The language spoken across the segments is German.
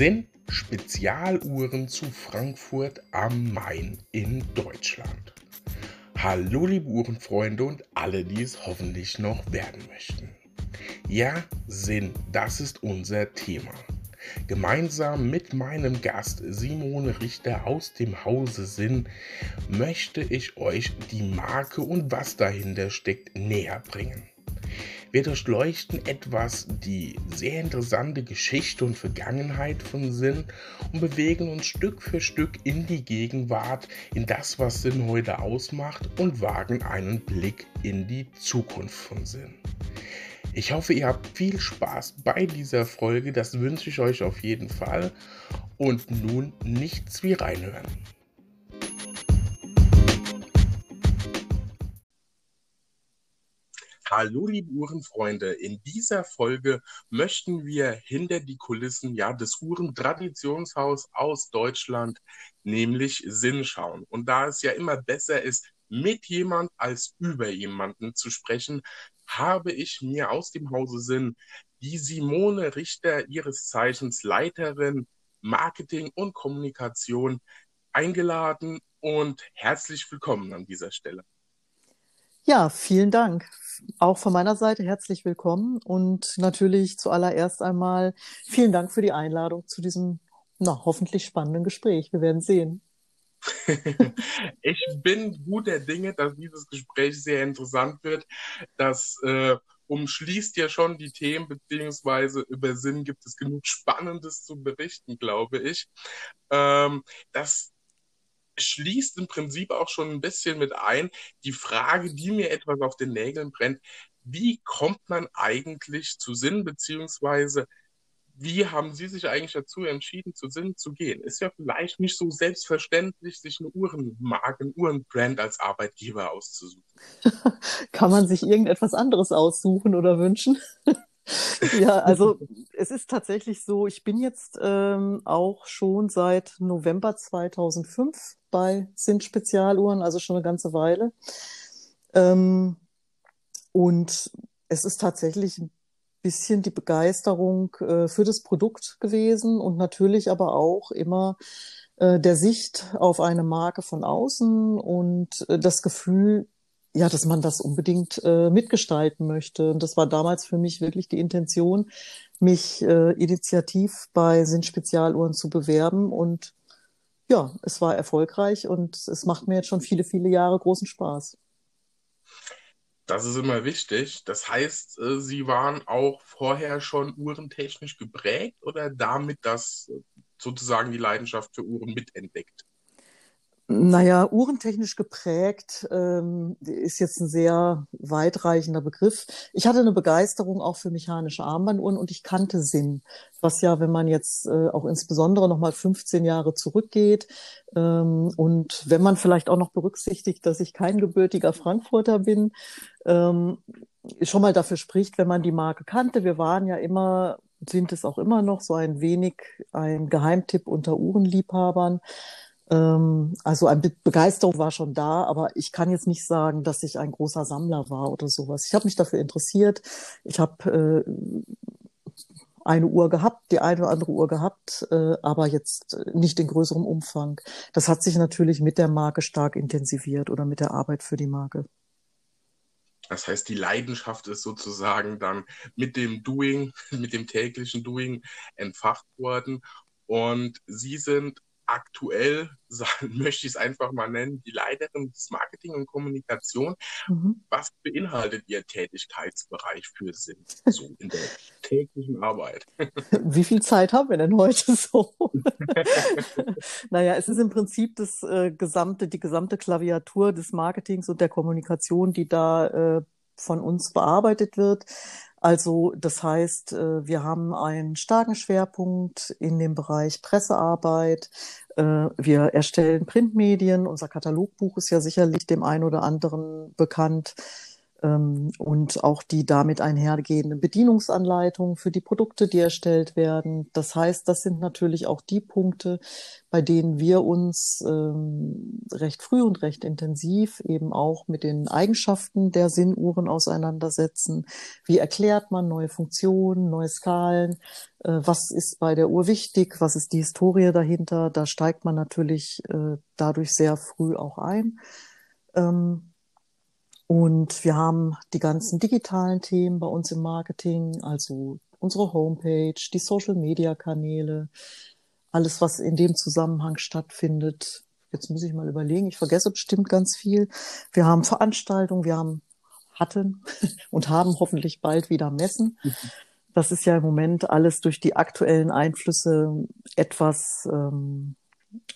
sind Spezialuhren zu Frankfurt am Main in Deutschland. Hallo liebe Uhrenfreunde und alle, die es hoffentlich noch werden möchten. Ja, Sinn, das ist unser Thema. Gemeinsam mit meinem Gast Simone Richter aus dem Hause Sinn möchte ich euch die Marke und was dahinter steckt näher bringen. Wir durchleuchten etwas die sehr interessante Geschichte und Vergangenheit von Sinn und bewegen uns Stück für Stück in die Gegenwart, in das, was Sinn heute ausmacht und wagen einen Blick in die Zukunft von Sinn. Ich hoffe, ihr habt viel Spaß bei dieser Folge, das wünsche ich euch auf jeden Fall. Und nun nichts wie reinhören. Hallo liebe Uhrenfreunde, in dieser Folge möchten wir hinter die Kulissen ja des Uhrentraditionshaus aus Deutschland, nämlich Sinn schauen. Und da es ja immer besser ist, mit jemand als über jemanden zu sprechen, habe ich mir aus dem Hause Sinn die Simone Richter, ihres Zeichens Leiterin Marketing und Kommunikation, eingeladen und herzlich willkommen an dieser Stelle. Ja, vielen Dank. Auch von meiner Seite herzlich willkommen und natürlich zuallererst einmal vielen Dank für die Einladung zu diesem na, hoffentlich spannenden Gespräch. Wir werden sehen. ich bin guter Dinge, dass dieses Gespräch sehr interessant wird. Das äh, umschließt ja schon die Themen, beziehungsweise über Sinn gibt es genug Spannendes zu berichten, glaube ich. Ähm, das schließt im Prinzip auch schon ein bisschen mit ein, die Frage, die mir etwas auf den Nägeln brennt, wie kommt man eigentlich zu Sinn, beziehungsweise wie haben Sie sich eigentlich dazu entschieden, zu Sinn zu gehen? Ist ja vielleicht nicht so selbstverständlich, sich eine Uhrenmarke, ein Uhrenbrand als Arbeitgeber auszusuchen. Kann man sich irgendetwas anderes aussuchen oder wünschen? Ja, also es ist tatsächlich so, ich bin jetzt ähm, auch schon seit November 2005 bei Sind Spezialuhren, also schon eine ganze Weile. Ähm, und es ist tatsächlich ein bisschen die Begeisterung äh, für das Produkt gewesen und natürlich aber auch immer äh, der Sicht auf eine Marke von außen und äh, das Gefühl, ja, dass man das unbedingt äh, mitgestalten möchte. Und das war damals für mich wirklich die Intention, mich äh, initiativ bei Sinn Spezialuhren zu bewerben. Und ja, es war erfolgreich und es macht mir jetzt schon viele, viele Jahre großen Spaß. Das ist immer wichtig. Das heißt, äh, Sie waren auch vorher schon uhrentechnisch geprägt oder damit das äh, sozusagen die Leidenschaft für Uhren mitentdeckt? Naja, uhrentechnisch geprägt ähm, ist jetzt ein sehr weitreichender Begriff. Ich hatte eine Begeisterung auch für mechanische Armbanduhren und ich kannte Sinn, was ja, wenn man jetzt äh, auch insbesondere nochmal 15 Jahre zurückgeht ähm, und wenn man vielleicht auch noch berücksichtigt, dass ich kein gebürtiger Frankfurter bin, ähm, schon mal dafür spricht, wenn man die Marke kannte. Wir waren ja immer, sind es auch immer noch so ein wenig ein Geheimtipp unter Uhrenliebhabern. Ähm, also eine Be Begeisterung war schon da, aber ich kann jetzt nicht sagen, dass ich ein großer Sammler war oder sowas. Ich habe mich dafür interessiert. Ich habe äh, eine Uhr gehabt, die eine oder andere Uhr gehabt, äh, aber jetzt nicht in größerem Umfang. Das hat sich natürlich mit der Marke stark intensiviert oder mit der Arbeit für die Marke. Das heißt, die Leidenschaft ist sozusagen dann mit dem Doing, mit dem täglichen Doing entfacht worden. Und Sie sind aktuell, möchte ich es einfach mal nennen, die Leiterin des Marketing und Kommunikation. Mhm. Was beinhaltet Ihr Tätigkeitsbereich für Sinn, so in der täglichen Arbeit? Wie viel Zeit haben wir denn heute so? naja, es ist im Prinzip das äh, gesamte, die gesamte Klaviatur des Marketings und der Kommunikation, die da äh, von uns bearbeitet wird. Also das heißt, äh, wir haben einen starken Schwerpunkt in dem Bereich Pressearbeit. Äh, wir erstellen Printmedien. Unser Katalogbuch ist ja sicherlich dem einen oder anderen bekannt. Ähm, und auch die damit einhergehenden Bedienungsanleitungen für die Produkte, die erstellt werden. Das heißt, das sind natürlich auch die Punkte, bei denen wir uns ähm, recht früh und recht intensiv eben auch mit den Eigenschaften der Sinnuhren auseinandersetzen. Wie erklärt man neue Funktionen, neue Skalen? Äh, was ist bei der Uhr wichtig? Was ist die Historie dahinter? Da steigt man natürlich äh, dadurch sehr früh auch ein. Ähm, und wir haben die ganzen digitalen Themen bei uns im Marketing, also unsere Homepage, die Social-Media-Kanäle, alles, was in dem Zusammenhang stattfindet. Jetzt muss ich mal überlegen, ich vergesse bestimmt ganz viel. Wir haben Veranstaltungen, wir haben hatten und haben hoffentlich bald wieder Messen. Das ist ja im Moment alles durch die aktuellen Einflüsse etwas ähm,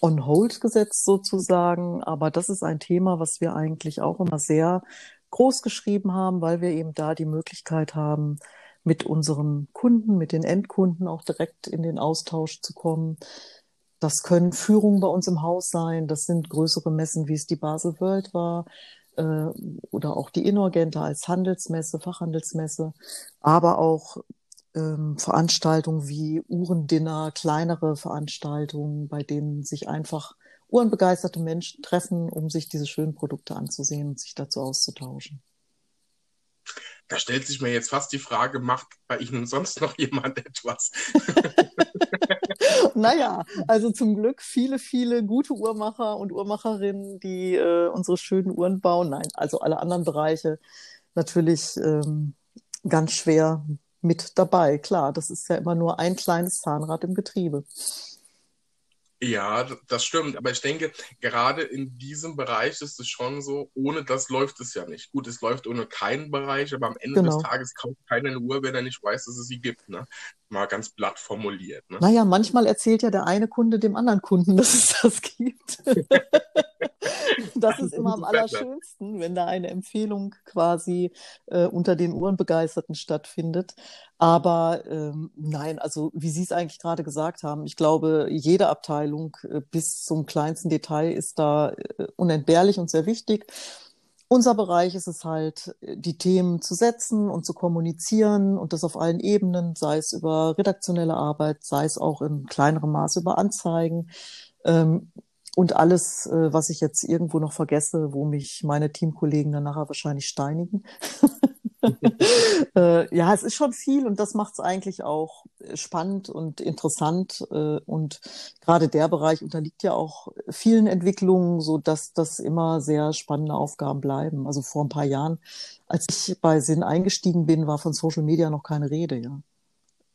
on hold gesetzt sozusagen. Aber das ist ein Thema, was wir eigentlich auch immer sehr groß geschrieben haben, weil wir eben da die Möglichkeit haben, mit unseren Kunden, mit den Endkunden auch direkt in den Austausch zu kommen. Das können Führungen bei uns im Haus sein, das sind größere Messen, wie es die Basel World war, äh, oder auch die Inorgenta als Handelsmesse, Fachhandelsmesse, aber auch ähm, Veranstaltungen wie Uhrendinner, kleinere Veranstaltungen, bei denen sich einfach uhrenbegeisterte Menschen treffen, um sich diese schönen Produkte anzusehen und sich dazu auszutauschen. Da stellt sich mir jetzt fast die Frage, macht bei Ihnen sonst noch jemand etwas? naja, also zum Glück viele, viele gute Uhrmacher und Uhrmacherinnen, die äh, unsere schönen Uhren bauen. Nein, also alle anderen Bereiche natürlich ähm, ganz schwer mit dabei. Klar, das ist ja immer nur ein kleines Zahnrad im Getriebe. Ja, das stimmt. Aber ich denke, gerade in diesem Bereich ist es schon so, ohne das läuft es ja nicht. Gut, es läuft ohne keinen Bereich, aber am Ende genau. des Tages kauft keiner eine Uhr, wenn er nicht weiß, dass es sie gibt. Ne? Mal ganz platt formuliert. Ne? Naja, manchmal erzählt ja der eine Kunde dem anderen Kunden, dass es das gibt. das ist immer am allerschönsten, wenn da eine Empfehlung quasi äh, unter den Uhrenbegeisterten stattfindet. Aber ähm, nein, also wie Sie es eigentlich gerade gesagt haben, ich glaube, jede Abteilung äh, bis zum kleinsten Detail ist da äh, unentbehrlich und sehr wichtig. Unser Bereich ist es halt, die Themen zu setzen und zu kommunizieren und das auf allen Ebenen, sei es über redaktionelle Arbeit, sei es auch in kleinerem Maße über Anzeigen. Ähm, und alles, äh, was ich jetzt irgendwo noch vergesse, wo mich meine Teamkollegen dann nachher wahrscheinlich steinigen. äh, ja, es ist schon viel und das macht es eigentlich auch äh, spannend und interessant. Äh, und gerade der Bereich unterliegt ja auch vielen Entwicklungen, so dass das immer sehr spannende Aufgaben bleiben. Also vor ein paar Jahren, als ich bei Sinn eingestiegen bin, war von Social Media noch keine Rede, ja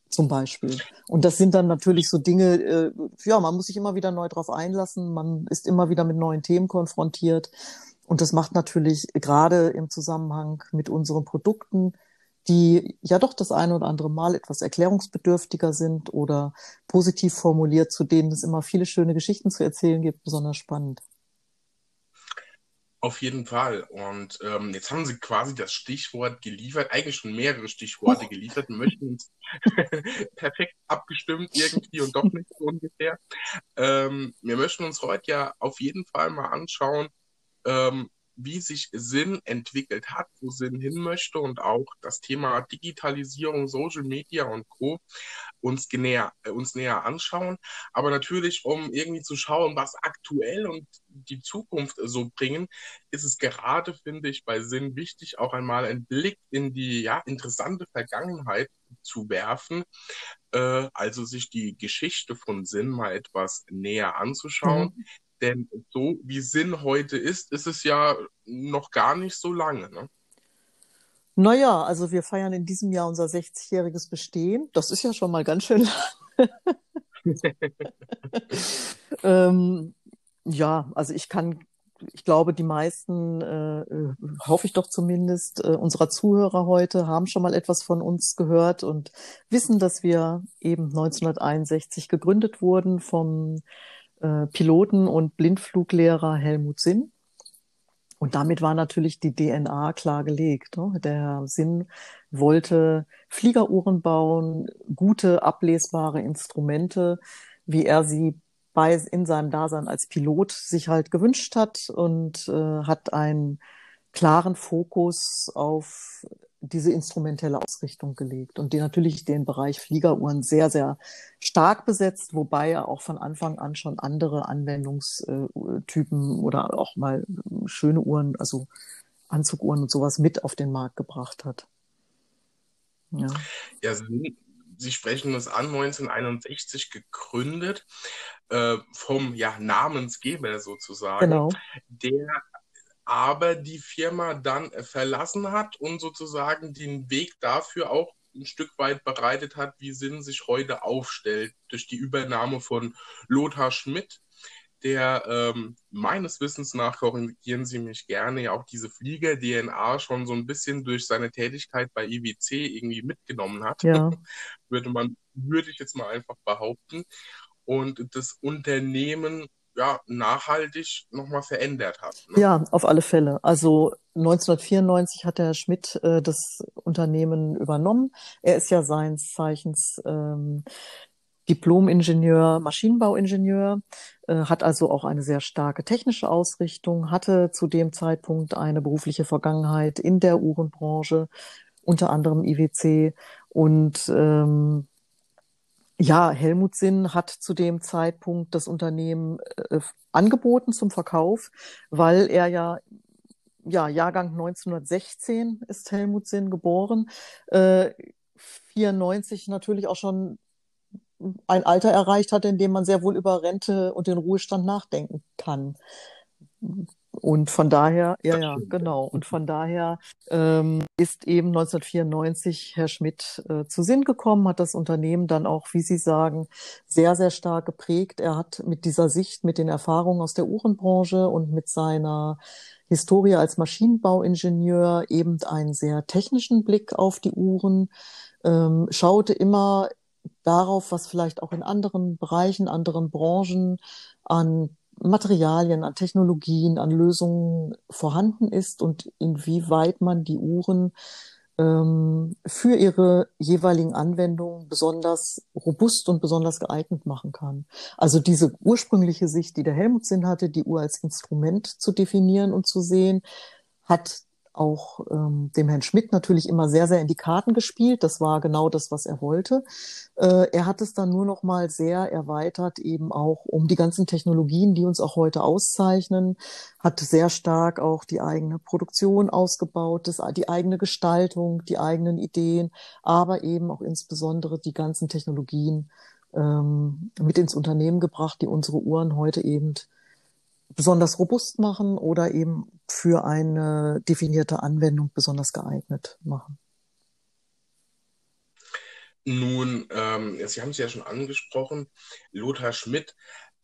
zum Beispiel. Und das sind dann natürlich so Dinge, äh, ja, man muss sich immer wieder neu drauf einlassen, man ist immer wieder mit neuen Themen konfrontiert. Und das macht natürlich gerade im Zusammenhang mit unseren Produkten, die ja doch das eine oder andere Mal etwas erklärungsbedürftiger sind oder positiv formuliert, zu denen es immer viele schöne Geschichten zu erzählen gibt, besonders spannend. Auf jeden Fall. Und ähm, jetzt haben Sie quasi das Stichwort geliefert, eigentlich schon mehrere Stichworte oh. geliefert, Wir möchten uns perfekt abgestimmt irgendwie und doch nicht so ungefähr. Ähm, wir möchten uns heute ja auf jeden Fall mal anschauen, ähm, wie sich Sinn entwickelt hat, wo Sinn hin möchte und auch das Thema Digitalisierung, Social Media und Co. uns näher, äh, uns näher anschauen. Aber natürlich, um irgendwie zu schauen, was aktuell und die Zukunft so bringen, ist es gerade, finde ich, bei Sinn wichtig, auch einmal einen Blick in die ja, interessante Vergangenheit zu werfen. Äh, also sich die Geschichte von Sinn mal etwas näher anzuschauen. Mhm denn so wie Sinn heute ist, ist es ja noch gar nicht so lange. Ne? Naja, also wir feiern in diesem Jahr unser 60-jähriges Bestehen. Das ist ja schon mal ganz schön lang. ähm, ja, also ich kann, ich glaube, die meisten, äh, äh, hoffe ich doch zumindest, äh, unserer Zuhörer heute haben schon mal etwas von uns gehört und wissen, dass wir eben 1961 gegründet wurden vom äh, Piloten und Blindfluglehrer Helmut Sinn. Und damit war natürlich die DNA klar gelegt. Ne? Der Sinn wollte Fliegeruhren bauen, gute, ablesbare Instrumente, wie er sie bei, in seinem Dasein als Pilot sich halt gewünscht hat und äh, hat ein klaren Fokus auf diese instrumentelle Ausrichtung gelegt und die natürlich den Bereich Fliegeruhren sehr, sehr stark besetzt, wobei er auch von Anfang an schon andere Anwendungstypen oder auch mal schöne Uhren, also Anzuguhren und sowas mit auf den Markt gebracht hat. Ja, ja Sie, Sie sprechen das an, 1961 gegründet, äh, vom ja, Namensgeber sozusagen, genau. der aber die Firma dann verlassen hat und sozusagen den Weg dafür auch ein Stück weit bereitet hat, wie Sinn sich heute aufstellt, durch die Übernahme von Lothar Schmidt, der ähm, meines Wissens nach, korrigieren Sie mich gerne, ja auch diese Flieger-DNA schon so ein bisschen durch seine Tätigkeit bei IWC irgendwie mitgenommen hat. Ja. würde man, würde ich jetzt mal einfach behaupten. Und das Unternehmen ja, nachhaltig nochmal verändert hat. Ne? Ja, auf alle Fälle. Also 1994 hat Herr Schmidt äh, das Unternehmen übernommen. Er ist ja seines Zeichens ähm, Diplom-Ingenieur, Maschinenbauingenieur, äh, hat also auch eine sehr starke technische Ausrichtung, hatte zu dem Zeitpunkt eine berufliche Vergangenheit in der Uhrenbranche, unter anderem IWC und ähm, ja, Helmut Sinn hat zu dem Zeitpunkt das Unternehmen äh, angeboten zum Verkauf, weil er ja ja, Jahrgang 1916 ist Helmut Sinn geboren, äh, 94 natürlich auch schon ein Alter erreicht hat, in dem man sehr wohl über Rente und den Ruhestand nachdenken kann. Und von daher, ja, ja, genau. Und von daher ähm, ist eben 1994 Herr Schmidt äh, zu Sinn gekommen, hat das Unternehmen dann auch, wie Sie sagen, sehr, sehr stark geprägt. Er hat mit dieser Sicht, mit den Erfahrungen aus der Uhrenbranche und mit seiner Historie als Maschinenbauingenieur eben einen sehr technischen Blick auf die Uhren, ähm, schaute immer darauf, was vielleicht auch in anderen Bereichen, anderen Branchen an Materialien, an Technologien, an Lösungen vorhanden ist und inwieweit man die Uhren ähm, für ihre jeweiligen Anwendungen besonders robust und besonders geeignet machen kann. Also diese ursprüngliche Sicht, die der Helmut Sinn hatte, die Uhr als Instrument zu definieren und zu sehen, hat auch ähm, dem Herrn Schmidt natürlich immer sehr, sehr in die Karten gespielt. Das war genau das, was er wollte. Äh, er hat es dann nur noch mal sehr erweitert, eben auch um die ganzen Technologien, die uns auch heute auszeichnen, hat sehr stark auch die eigene Produktion ausgebaut, das, die eigene Gestaltung, die eigenen Ideen, aber eben auch insbesondere die ganzen Technologien ähm, mit ins Unternehmen gebracht, die unsere Uhren heute eben besonders robust machen oder eben für eine definierte Anwendung besonders geeignet machen. Nun, ähm, Sie haben es ja schon angesprochen, Lothar Schmidt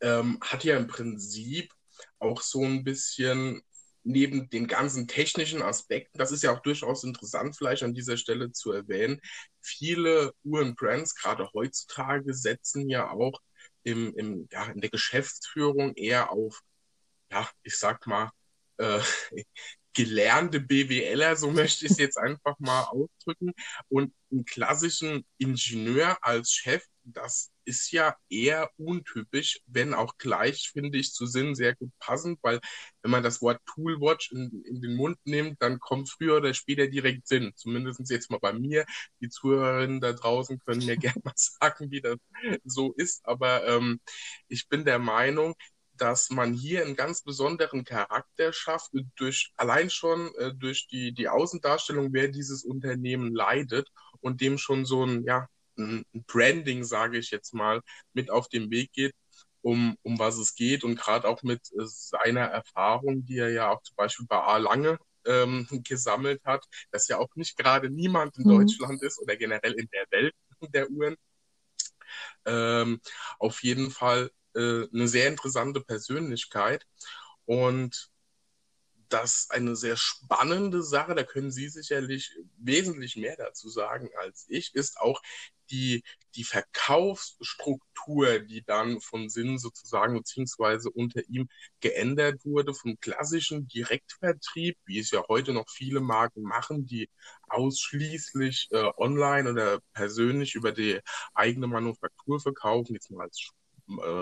ähm, hat ja im Prinzip auch so ein bisschen neben den ganzen technischen Aspekten, das ist ja auch durchaus interessant vielleicht an dieser Stelle zu erwähnen, viele Uhrenbrands, gerade heutzutage, setzen ja auch im, im, ja, in der Geschäftsführung eher auf, ja, ich sag mal, äh, gelernte BWLer, so möchte ich es jetzt einfach mal ausdrücken. Und einen klassischen Ingenieur als Chef, das ist ja eher untypisch, wenn auch gleich, finde ich, zu Sinn sehr gut passend, weil wenn man das Wort Toolwatch in, in den Mund nimmt, dann kommt früher oder später direkt Sinn. Zumindest jetzt mal bei mir. Die Zuhörerinnen da draußen können mir gerne mal sagen, wie das so ist. Aber ähm, ich bin der Meinung, dass man hier einen ganz besonderen Charakter schafft, durch, allein schon äh, durch die, die Außendarstellung, wer dieses Unternehmen leidet und dem schon so ein, ja, ein Branding, sage ich jetzt mal, mit auf den Weg geht, um, um was es geht und gerade auch mit äh, seiner Erfahrung, die er ja auch zum Beispiel bei A. Lange ähm, gesammelt hat, dass ja auch nicht gerade niemand in mhm. Deutschland ist oder generell in der Welt der Uhren. Ähm, auf jeden Fall äh, eine sehr interessante Persönlichkeit. Und das eine sehr spannende Sache, da können Sie sicherlich wesentlich mehr dazu sagen als ich, ist auch die, die Verkaufsstruktur, die dann von Sinn sozusagen beziehungsweise unter ihm geändert wurde, vom klassischen Direktvertrieb, wie es ja heute noch viele Marken machen, die ausschließlich äh, online oder persönlich über die eigene Manufaktur verkaufen, jetzt mal als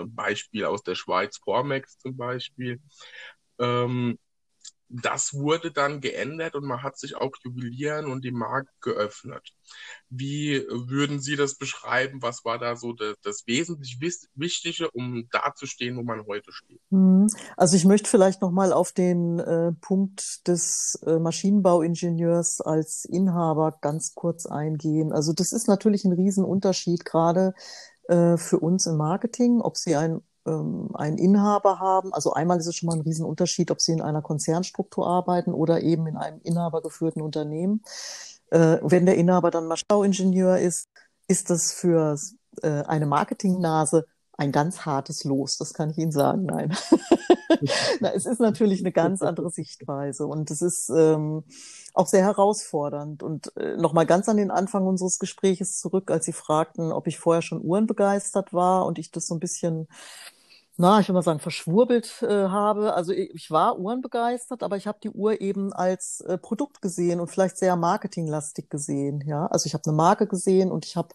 Beispiel aus der Schweiz, Cormex zum Beispiel, ähm, das wurde dann geändert und man hat sich auch Juwelieren und den Markt geöffnet. Wie würden Sie das beschreiben? Was war da so das, das wesentlich Wichtige, um dazustehen, wo man heute steht? Mhm. Also ich möchte vielleicht nochmal auf den äh, Punkt des äh, Maschinenbauingenieurs als Inhaber ganz kurz eingehen. Also das ist natürlich ein Riesenunterschied, gerade äh, für uns im Marketing, ob Sie ein ähm, einen Inhaber haben. Also einmal ist es schon mal ein Riesenunterschied, ob sie in einer Konzernstruktur arbeiten oder eben in einem inhabergeführten Unternehmen. Äh, wenn der Inhaber dann Maschinenbauingenieur ist, ist das für äh, eine Marketingnase ein ganz hartes Los, das kann ich Ihnen sagen. Nein. Na, es ist natürlich eine ganz andere Sichtweise und es ist ähm, auch sehr herausfordernd. Und äh, nochmal ganz an den Anfang unseres Gespräches zurück, als Sie fragten, ob ich vorher schon Uhren begeistert war und ich das so ein bisschen na, ich will mal sagen, verschwurbelt äh, habe. Also ich war uhrenbegeistert, aber ich habe die Uhr eben als äh, Produkt gesehen und vielleicht sehr marketinglastig gesehen. Ja, also ich habe eine Marke gesehen und ich habe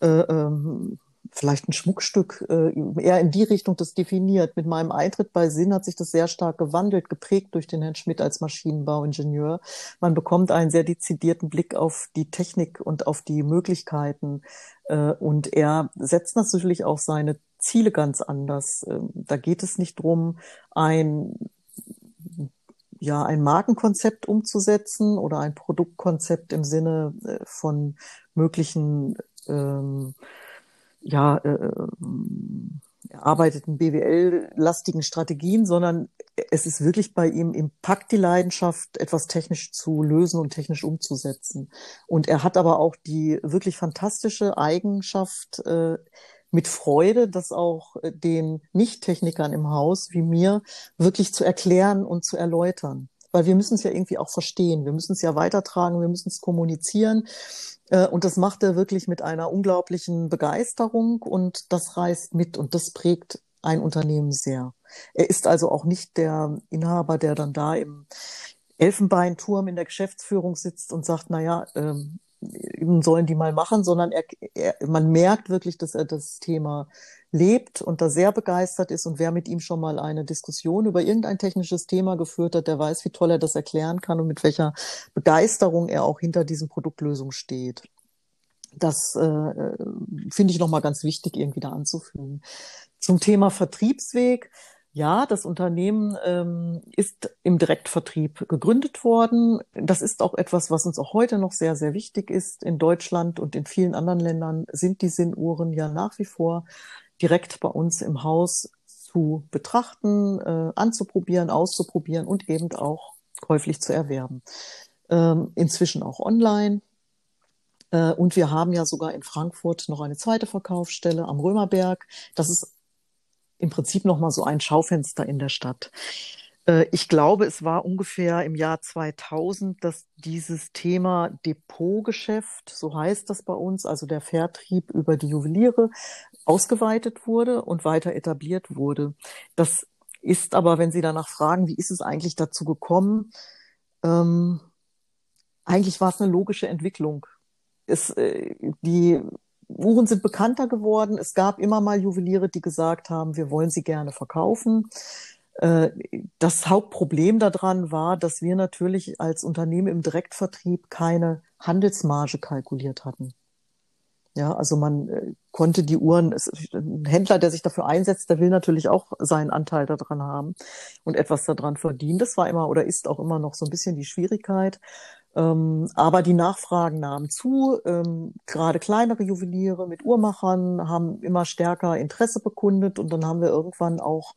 äh, ähm, vielleicht ein Schmuckstück äh, eher in die Richtung das definiert. Mit meinem Eintritt bei Sinn hat sich das sehr stark gewandelt, geprägt durch den Herrn Schmidt als Maschinenbauingenieur. Man bekommt einen sehr dezidierten Blick auf die Technik und auf die Möglichkeiten. Äh, und er setzt natürlich auch seine Ziele ganz anders. Ähm, da geht es nicht drum, ein ja, ein Markenkonzept umzusetzen oder ein Produktkonzept im Sinne äh, von möglichen ähm, ja, äh, äh, erarbeiteten BWL-lastigen Strategien, sondern es ist wirklich bei ihm im Pakt die Leidenschaft, etwas technisch zu lösen und technisch umzusetzen. Und er hat aber auch die wirklich fantastische Eigenschaft, äh, mit Freude, das auch äh, den Nicht-Technikern im Haus wie mir wirklich zu erklären und zu erläutern. Weil wir müssen es ja irgendwie auch verstehen. Wir müssen es ja weitertragen, wir müssen es kommunizieren. Äh, und das macht er wirklich mit einer unglaublichen Begeisterung und das reißt mit und das prägt ein Unternehmen sehr. Er ist also auch nicht der Inhaber, der dann da im Elfenbeinturm in der Geschäftsführung sitzt und sagt, naja, ähm, sollen die mal machen, sondern er, er, man merkt wirklich, dass er das Thema lebt und da sehr begeistert ist und wer mit ihm schon mal eine Diskussion über irgendein technisches Thema geführt hat, der weiß, wie toll er das erklären kann und mit welcher Begeisterung er auch hinter diesen Produktlösungen steht. Das äh, finde ich nochmal ganz wichtig, irgendwie da anzufügen. Zum Thema Vertriebsweg. Ja, das Unternehmen ähm, ist im Direktvertrieb gegründet worden. Das ist auch etwas, was uns auch heute noch sehr, sehr wichtig ist. In Deutschland und in vielen anderen Ländern sind die Sinnuhren ja nach wie vor direkt bei uns im Haus zu betrachten, äh, anzuprobieren, auszuprobieren und eben auch käuflich zu erwerben. Ähm, inzwischen auch online. Äh, und wir haben ja sogar in Frankfurt noch eine zweite Verkaufsstelle am Römerberg. Das ist im Prinzip noch mal so ein Schaufenster in der Stadt. Äh, ich glaube, es war ungefähr im Jahr 2000, dass dieses Thema Depotgeschäft, so heißt das bei uns, also der Vertrieb über die Juweliere, ausgeweitet wurde und weiter etabliert wurde. Das ist aber, wenn Sie danach fragen, wie ist es eigentlich dazu gekommen, ähm, eigentlich war es eine logische Entwicklung. Es, äh, die Uhren sind bekannter geworden. Es gab immer mal Juweliere, die gesagt haben, wir wollen sie gerne verkaufen. Äh, das Hauptproblem daran war, dass wir natürlich als Unternehmen im Direktvertrieb keine Handelsmarge kalkuliert hatten. Ja, also man äh, konnte die Uhren, ein Händler, der sich dafür einsetzt, der will natürlich auch seinen Anteil daran haben und etwas daran verdienen. Das war immer oder ist auch immer noch so ein bisschen die Schwierigkeit. Ähm, aber die Nachfragen nahmen zu. Ähm, gerade kleinere Juweliere mit Uhrmachern haben immer stärker Interesse bekundet und dann haben wir irgendwann auch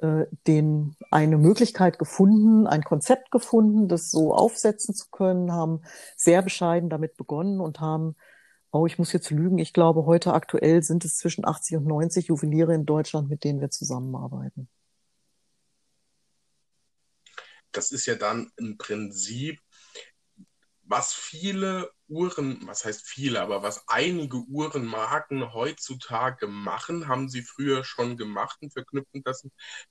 äh, den eine Möglichkeit gefunden, ein Konzept gefunden, das so aufsetzen zu können, haben sehr bescheiden damit begonnen und haben Oh, ich muss jetzt lügen. Ich glaube, heute aktuell sind es zwischen 80 und 90 Juweliere in Deutschland, mit denen wir zusammenarbeiten. Das ist ja dann im Prinzip was viele Uhren, was heißt viele, aber was einige Uhrenmarken heutzutage machen, haben sie früher schon gemacht und verknüpfen das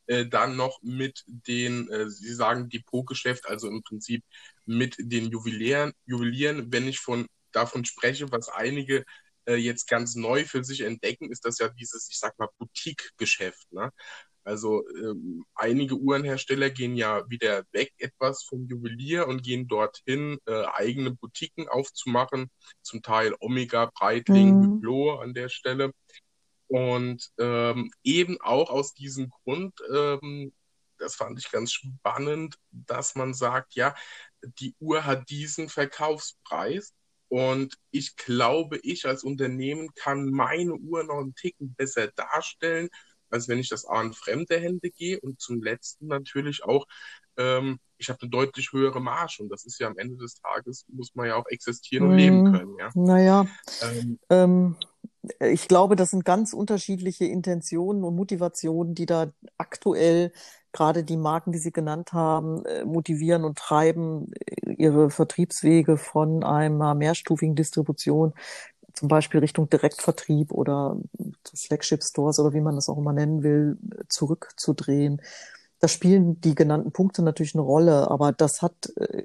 äh, dann noch mit den, äh, sie sagen Depotgeschäft, also im Prinzip mit den Juwelieren. Juwelieren, wenn ich von davon spreche, was einige äh, jetzt ganz neu für sich entdecken, ist das ja dieses, ich sag mal, Boutique-Geschäft. Ne? Also ähm, einige Uhrenhersteller gehen ja wieder weg etwas vom Juwelier und gehen dorthin, äh, eigene Boutiquen aufzumachen, zum Teil Omega, Breitling, mhm. Hublot an der Stelle. Und ähm, eben auch aus diesem Grund, ähm, das fand ich ganz spannend, dass man sagt, ja, die Uhr hat diesen Verkaufspreis und ich glaube, ich als Unternehmen kann meine Uhr noch einen Ticken besser darstellen, als wenn ich das A in fremde Hände gehe und zum letzten natürlich auch, ähm, ich habe eine deutlich höhere Marge und das ist ja am Ende des Tages, muss man ja auch existieren und mm, leben mhm. können. Ja? Naja, ähm, ähm, ich glaube, das sind ganz unterschiedliche Intentionen und Motivationen, die da aktuell gerade die Marken, die Sie genannt haben, äh, motivieren und treiben äh, ihre Vertriebswege von einer mehrstufigen Distribution zum Beispiel Richtung Direktvertrieb oder Flagship Stores oder wie man das auch immer nennen will, zurückzudrehen. Da spielen die genannten Punkte natürlich eine Rolle, aber das hat, äh,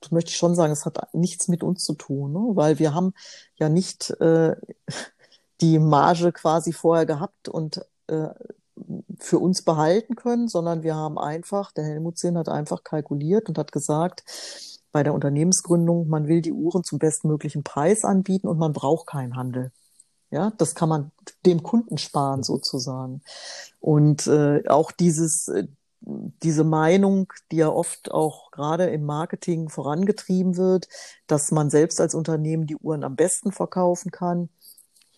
das möchte ich schon sagen, es hat nichts mit uns zu tun, ne? weil wir haben ja nicht äh, die Marge quasi vorher gehabt und äh, für uns behalten können, sondern wir haben einfach, der Helmut Sinn hat einfach kalkuliert und hat gesagt, bei der Unternehmensgründung, man will die Uhren zum bestmöglichen Preis anbieten und man braucht keinen Handel. Ja, das kann man dem Kunden sparen sozusagen. Und äh, auch dieses, äh, diese Meinung, die ja oft auch gerade im Marketing vorangetrieben wird, dass man selbst als Unternehmen die Uhren am besten verkaufen kann.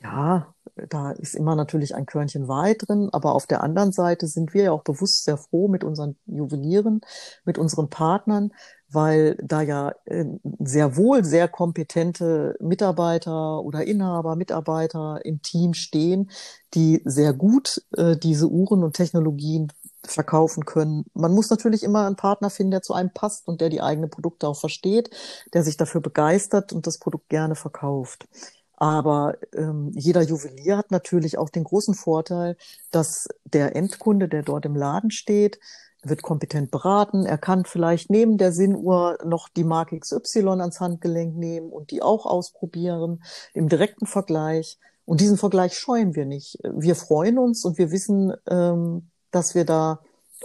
Ja, da ist immer natürlich ein Körnchen Wahrheit drin, aber auf der anderen Seite sind wir ja auch bewusst sehr froh mit unseren Juwelieren, mit unseren Partnern, weil da ja äh, sehr wohl sehr kompetente Mitarbeiter oder Inhaber, Mitarbeiter im Team stehen, die sehr gut äh, diese Uhren und Technologien verkaufen können. Man muss natürlich immer einen Partner finden, der zu einem passt und der die eigenen Produkte auch versteht, der sich dafür begeistert und das Produkt gerne verkauft. Aber ähm, jeder Juwelier hat natürlich auch den großen Vorteil, dass der Endkunde, der dort im Laden steht, wird kompetent beraten. Er kann vielleicht neben der Sinnuhr noch die Marke XY ans Handgelenk nehmen und die auch ausprobieren im direkten Vergleich. Und diesen Vergleich scheuen wir nicht. Wir freuen uns und wir wissen, ähm, dass wir da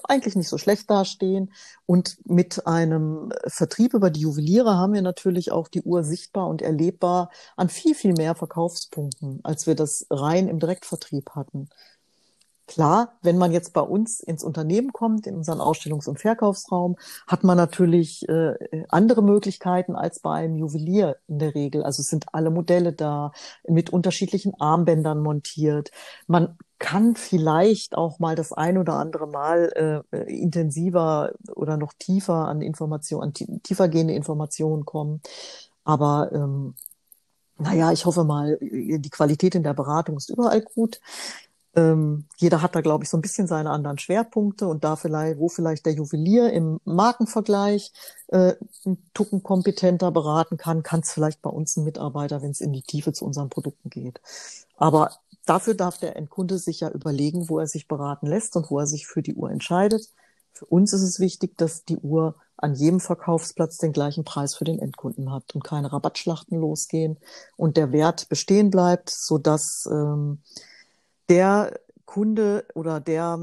eigentlich nicht so schlecht dastehen. Und mit einem Vertrieb über die Juweliere haben wir natürlich auch die Uhr sichtbar und erlebbar an viel, viel mehr Verkaufspunkten, als wir das rein im Direktvertrieb hatten. Klar, wenn man jetzt bei uns ins Unternehmen kommt, in unseren Ausstellungs- und Verkaufsraum, hat man natürlich äh, andere Möglichkeiten als bei einem Juwelier in der Regel. Also sind alle Modelle da, mit unterschiedlichen Armbändern montiert. Man kann vielleicht auch mal das ein oder andere Mal äh, intensiver oder noch tiefer an Informationen, an tiefergehende Informationen kommen. Aber ähm, naja, ich hoffe mal, die Qualität in der Beratung ist überall gut. Ähm, jeder hat da, glaube ich, so ein bisschen seine anderen Schwerpunkte und da vielleicht, wo vielleicht der Juwelier im Markenvergleich äh, einen Tucken kompetenter beraten kann, kann es vielleicht bei uns ein Mitarbeiter, wenn es in die Tiefe zu unseren Produkten geht. Aber Dafür darf der Endkunde sich ja überlegen, wo er sich beraten lässt und wo er sich für die Uhr entscheidet. Für uns ist es wichtig, dass die Uhr an jedem Verkaufsplatz den gleichen Preis für den Endkunden hat und keine Rabattschlachten losgehen und der Wert bestehen bleibt, so dass ähm, der Kunde oder der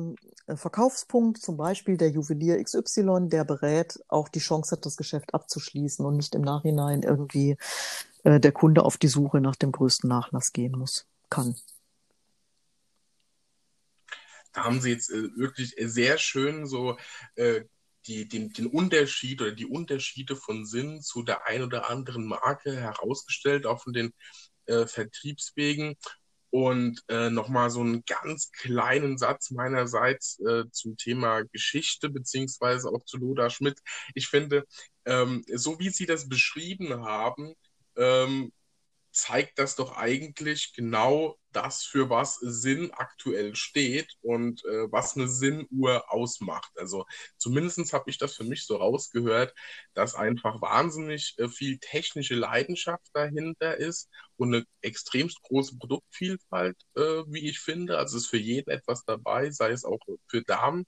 äh, Verkaufspunkt, zum Beispiel der Juwelier XY, der berät, auch die Chance hat, das Geschäft abzuschließen und nicht im Nachhinein irgendwie äh, der Kunde auf die Suche nach dem größten Nachlass gehen muss, kann da haben sie jetzt äh, wirklich sehr schön so äh, die, den, den Unterschied oder die Unterschiede von Sinn zu der ein oder anderen Marke herausgestellt, auch von den äh, Vertriebswegen. Und äh, nochmal so einen ganz kleinen Satz meinerseits äh, zum Thema Geschichte, beziehungsweise auch zu Loda Schmidt. Ich finde, ähm, so wie Sie das beschrieben haben, ähm, zeigt das doch eigentlich genau das, für was Sinn aktuell steht und äh, was eine Sinnuhr ausmacht. Also zumindest habe ich das für mich so rausgehört, dass einfach wahnsinnig äh, viel technische Leidenschaft dahinter ist und eine extremst große Produktvielfalt, äh, wie ich finde. Also es ist für jeden etwas dabei, sei es auch für Damen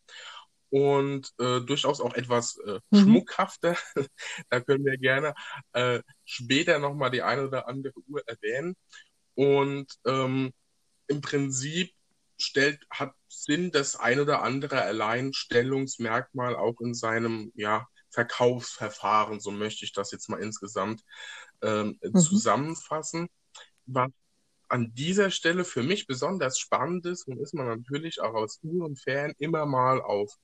und äh, durchaus auch etwas äh, mhm. schmuckhafter. da können wir gerne äh, später nochmal die eine oder andere Uhr erwähnen. Und ähm, im Prinzip stellt, hat Sinn das ein oder andere Alleinstellungsmerkmal auch in seinem ja, Verkaufsverfahren, so möchte ich das jetzt mal insgesamt ähm, mhm. zusammenfassen. Was an dieser Stelle für mich besonders spannend ist, und ist man natürlich auch als Uhrenfan immer mal auf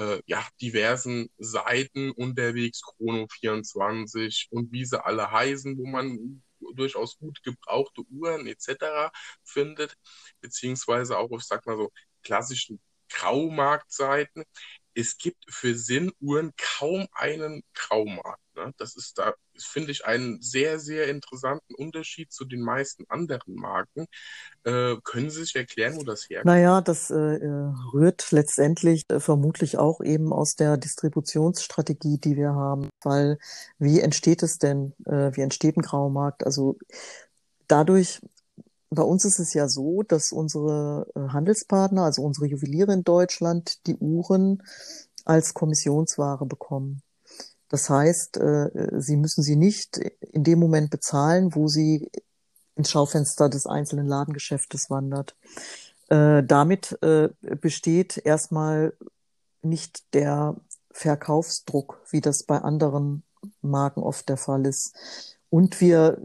äh, ja, diversen Seiten unterwegs, Chrono24 und wie sie alle heißen, wo man durchaus gut gebrauchte Uhren etc. findet, beziehungsweise auch ich sag mal so, klassischen Graumarktseiten. Es gibt für Sinnuhren kaum einen Graumarkt. Ne? Das ist da, finde ich, einen sehr, sehr interessanten Unterschied zu den meisten anderen Marken. Äh, können Sie sich erklären, wo das herkommt? Naja, das äh, rührt letztendlich äh, vermutlich auch eben aus der Distributionsstrategie, die wir haben. Weil wie entsteht es denn? Äh, wie entsteht ein Graumarkt? Also dadurch, bei uns ist es ja so, dass unsere äh, Handelspartner, also unsere Juweliere in Deutschland, die Uhren als Kommissionsware bekommen. Das heißt, äh, sie müssen sie nicht in dem Moment bezahlen, wo sie ins Schaufenster des einzelnen Ladengeschäftes wandert. Äh, damit besteht erstmal nicht der Verkaufsdruck, wie das bei anderen Marken oft der Fall ist. Und wir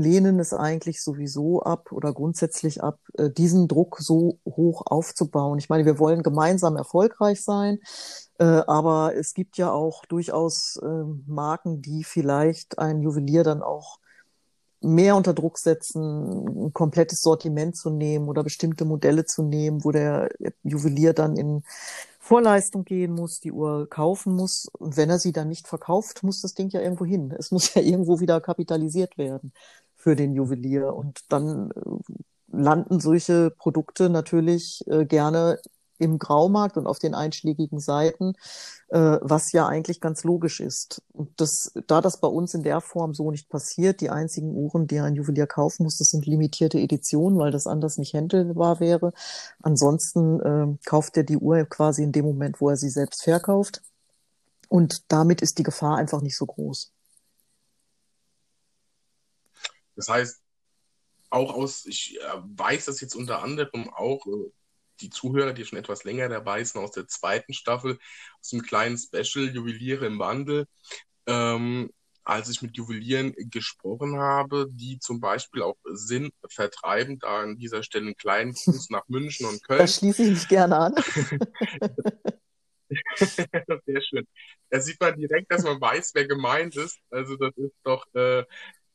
lehnen es eigentlich sowieso ab oder grundsätzlich ab, äh, diesen Druck so hoch aufzubauen. Ich meine, wir wollen gemeinsam erfolgreich sein, äh, aber es gibt ja auch durchaus äh, Marken, die vielleicht ein Juwelier dann auch mehr unter Druck setzen, ein komplettes Sortiment zu nehmen oder bestimmte Modelle zu nehmen, wo der Juwelier dann in Vorleistung gehen muss, die Uhr kaufen muss. Und wenn er sie dann nicht verkauft, muss das Ding ja irgendwo hin. Es muss ja irgendwo wieder kapitalisiert werden für den Juwelier. Und dann äh, landen solche Produkte natürlich äh, gerne im Graumarkt und auf den einschlägigen Seiten, äh, was ja eigentlich ganz logisch ist. Und das, da das bei uns in der Form so nicht passiert, die einzigen Uhren, die ein Juwelier kaufen muss, das sind limitierte Editionen, weil das anders nicht händelbar wäre. Ansonsten äh, kauft er die Uhr quasi in dem Moment, wo er sie selbst verkauft. Und damit ist die Gefahr einfach nicht so groß. Das heißt, auch aus, ich äh, weiß das jetzt unter anderem auch, äh, die Zuhörer, die schon etwas länger dabei sind, aus der zweiten Staffel, aus dem kleinen Special Juweliere im Wandel, ähm, als ich mit Juwelieren gesprochen habe, die zum Beispiel auch Sinn vertreiben, da an dieser Stelle einen kleinen Fuß nach München und Köln. Da schließe ich mich gerne an. Sehr schön. Da sieht man direkt, dass man weiß, wer gemeint ist. Also das ist doch äh,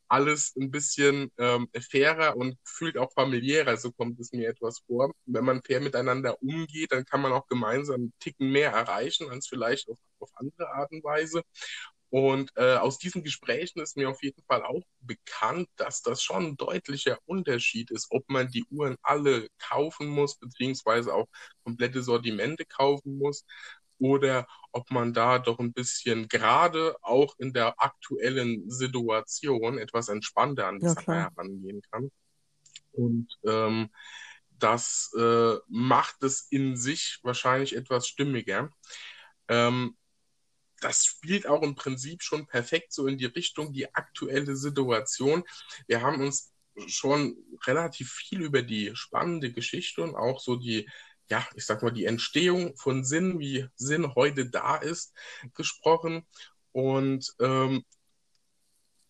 alles ein bisschen ähm, fairer und fühlt auch familiärer, so kommt es mir etwas vor. Wenn man fair miteinander umgeht, dann kann man auch gemeinsam einen Ticken mehr erreichen, als vielleicht auf, auf andere Art und Weise. Und äh, aus diesen Gesprächen ist mir auf jeden Fall auch bekannt, dass das schon ein deutlicher Unterschied ist, ob man die Uhren alle kaufen muss, beziehungsweise auch komplette Sortimente kaufen muss, oder ob man da doch ein bisschen gerade auch in der aktuellen Situation etwas entspannter an die ja, Sache herangehen kann. Und ähm, das äh, macht es in sich wahrscheinlich etwas stimmiger. Ähm, das spielt auch im Prinzip schon perfekt so in die Richtung die aktuelle Situation. Wir haben uns schon relativ viel über die spannende Geschichte und auch so die ja, ich sag mal, die Entstehung von Sinn, wie Sinn heute da ist, gesprochen. Und ähm,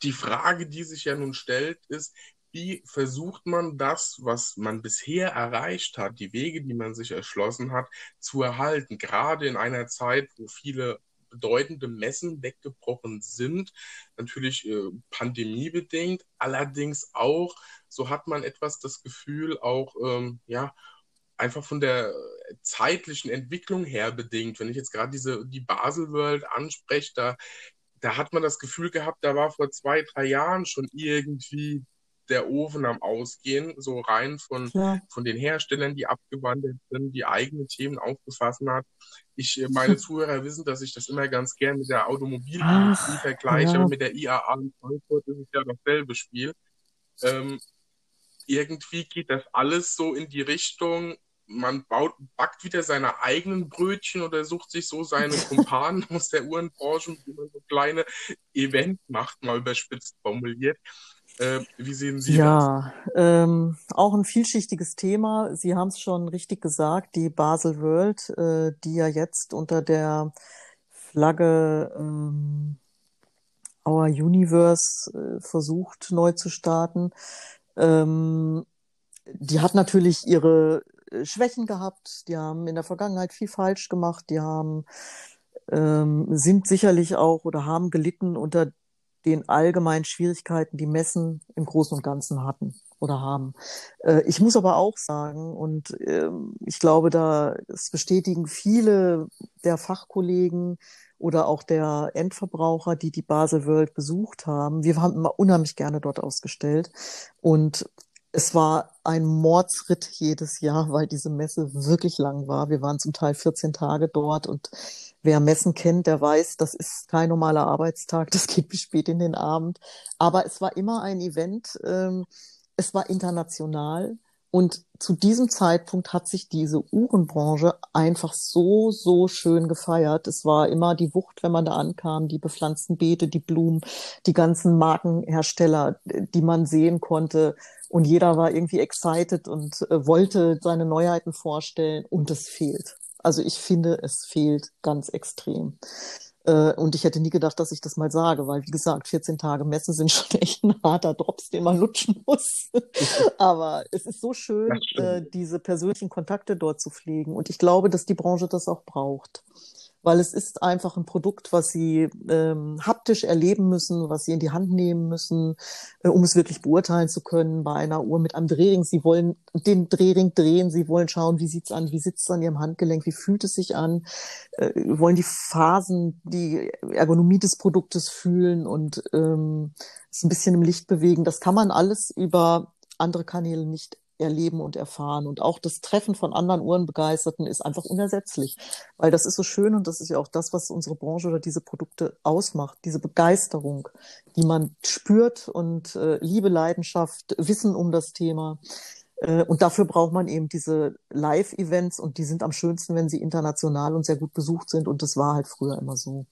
die Frage, die sich ja nun stellt, ist, wie versucht man das, was man bisher erreicht hat, die Wege, die man sich erschlossen hat, zu erhalten, gerade in einer Zeit, wo viele bedeutende Messen weggebrochen sind, natürlich äh, pandemiebedingt, allerdings auch, so hat man etwas das Gefühl, auch ähm, ja, einfach von der zeitlichen Entwicklung her bedingt. Wenn ich jetzt gerade diese die Basel World anspreche, da, da hat man das Gefühl gehabt, da war vor zwei, drei Jahren schon irgendwie der Ofen am Ausgehen, so rein von, ja. von den Herstellern, die abgewandelt sind, die eigene Themen aufgefasst hat. Ich, äh, meine Zuhörer wissen, dass ich das immer ganz gern mit der Automobilindustrie vergleiche, ja. aber mit der IAA in Frankfurt ist es ja dasselbe Spiel. Ähm, irgendwie geht das alles so in die Richtung, man baut, backt wieder seine eigenen Brötchen oder sucht sich so seine Kumpanen aus der Uhrenbranche, wie man so kleine Event macht, mal überspitzt formuliert. Äh, wie sehen Sie ja, das? Ja, ähm, auch ein vielschichtiges Thema. Sie haben es schon richtig gesagt, die Basel World, äh, die ja jetzt unter der Flagge ähm, Our Universe äh, versucht neu zu starten. Ähm, die hat natürlich ihre Schwächen gehabt. Die haben in der Vergangenheit viel falsch gemacht. Die haben ähm, sind sicherlich auch oder haben gelitten unter den allgemeinen Schwierigkeiten, die Messen im Großen und Ganzen hatten oder haben. Äh, ich muss aber auch sagen, und äh, ich glaube, da es bestätigen viele der Fachkollegen oder auch der Endverbraucher, die die Basel World besucht haben. Wir haben immer unheimlich gerne dort ausgestellt und es war ein Mordsritt jedes Jahr, weil diese Messe wirklich lang war. Wir waren zum Teil 14 Tage dort und wer Messen kennt, der weiß, das ist kein normaler Arbeitstag, das geht bis spät in den Abend. Aber es war immer ein Event, ähm, es war international und zu diesem Zeitpunkt hat sich diese Uhrenbranche einfach so, so schön gefeiert. Es war immer die Wucht, wenn man da ankam, die bepflanzten Beete, die Blumen, die ganzen Markenhersteller, die man sehen konnte. Und jeder war irgendwie excited und äh, wollte seine Neuheiten vorstellen und es fehlt. Also ich finde, es fehlt ganz extrem. Äh, und ich hätte nie gedacht, dass ich das mal sage, weil wie gesagt, 14 Tage Messe sind schon echt ein harter Drops, den man lutschen muss. Aber es ist so schön, äh, diese persönlichen Kontakte dort zu pflegen. Und ich glaube, dass die Branche das auch braucht weil es ist einfach ein Produkt, was sie ähm, haptisch erleben müssen, was sie in die Hand nehmen müssen, äh, um es wirklich beurteilen zu können bei einer Uhr mit einem Drehring. Sie wollen den Drehring drehen, sie wollen schauen, wie sieht's an, wie sitzt es an ihrem Handgelenk, wie fühlt es sich an, äh, wollen die Phasen, die Ergonomie des Produktes fühlen und ähm, es ein bisschen im Licht bewegen. Das kann man alles über andere Kanäle nicht erleben und erfahren. Und auch das Treffen von anderen Uhrenbegeisterten ist einfach unersetzlich, weil das ist so schön und das ist ja auch das, was unsere Branche oder diese Produkte ausmacht, diese Begeisterung, die man spürt und äh, Liebe, Leidenschaft, Wissen um das Thema. Äh, und dafür braucht man eben diese Live-Events und die sind am schönsten, wenn sie international und sehr gut besucht sind. Und das war halt früher immer so.